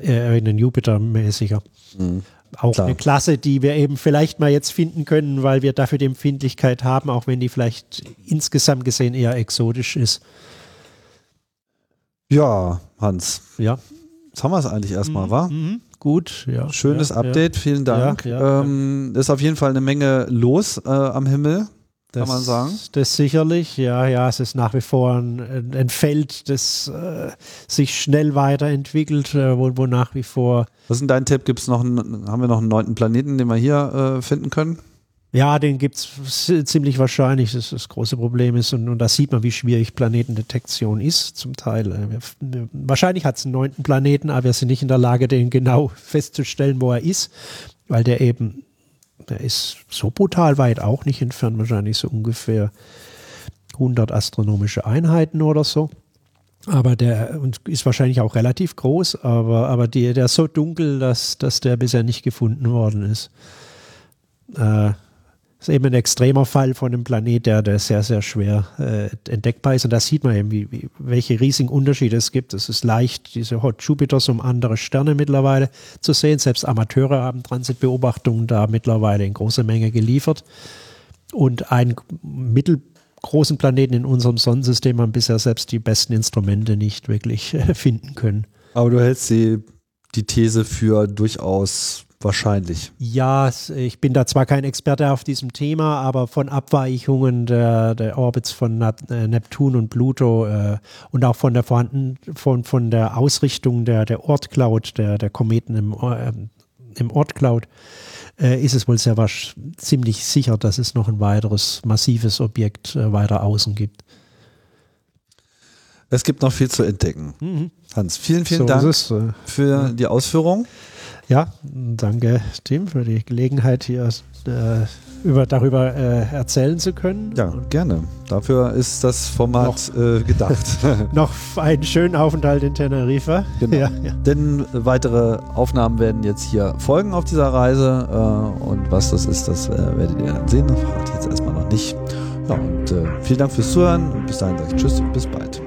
äh, in den Jupiter mäßiger. Mhm. Auch Klar. eine Klasse, die wir eben vielleicht mal jetzt finden können, weil wir dafür die Empfindlichkeit haben, auch wenn die vielleicht insgesamt gesehen eher exotisch ist. Ja, Hans. Ja. Jetzt haben wir es eigentlich erstmal, mhm. wa? Mhm. Gut, ja. Schönes ja, Update, ja. vielen Dank. Ja, ähm, ist auf jeden Fall eine Menge los äh, am Himmel. Das, kann man sagen. Das sicherlich, ja, ja, es ist nach wie vor ein, ein Feld, das äh, sich schnell weiterentwickelt, äh, wo, wo nach wie vor. Was ist denn dein Tipp? Gibt's noch einen, haben wir noch einen neunten Planeten, den wir hier äh, finden können? Ja, den gibt es ziemlich wahrscheinlich, dass das große Problem ist. Und, und da sieht man, wie schwierig Planetendetektion ist, zum Teil. Äh, wir, wahrscheinlich hat es einen neunten Planeten, aber wir sind nicht in der Lage, den genau festzustellen, wo er ist, weil der eben der ist so brutal weit auch nicht entfernt, wahrscheinlich so ungefähr 100 astronomische Einheiten oder so. Aber der ist wahrscheinlich auch relativ groß, aber, aber die, der ist so dunkel, dass, dass der bisher nicht gefunden worden ist. Äh, ist eben ein extremer Fall von einem Planet, der, der sehr, sehr schwer äh, entdeckbar ist. Und da sieht man eben, wie, wie, welche riesigen Unterschiede es gibt. Es ist leicht, diese Hot Jupiters um andere Sterne mittlerweile zu sehen. Selbst Amateure haben Transitbeobachtungen da mittlerweile in großer Menge geliefert. Und einen mittelgroßen Planeten in unserem Sonnensystem haben bisher selbst die besten Instrumente nicht wirklich äh, finden können. Aber du hältst die, die These für durchaus Wahrscheinlich. Ja, ich bin da zwar kein Experte auf diesem Thema, aber von Abweichungen der, der Orbits von äh, Neptun und Pluto äh, und auch von der vorhanden, von, von der Ausrichtung der, der Ortcloud, der, der Kometen im, äh, im Ortcloud, äh, ist es wohl sehr wasch, ziemlich sicher, dass es noch ein weiteres massives Objekt äh, weiter außen gibt. Es gibt noch viel zu entdecken. Mhm. Hans, vielen, vielen so Dank äh, für die Ausführung. Ja, danke Tim für die Gelegenheit hier äh, über, darüber äh, erzählen zu können. Ja, gerne. Dafür ist das Format noch, äh, gedacht. noch einen schönen Aufenthalt in Teneriffa. Genau. Ja, ja. Denn weitere Aufnahmen werden jetzt hier folgen auf dieser Reise. Äh, und was das ist, das äh, werdet ihr dann sehen. Das verrate ich jetzt erstmal noch nicht. Ja, und äh, vielen Dank fürs Zuhören und bis dahin sage ich Tschüss und bis bald.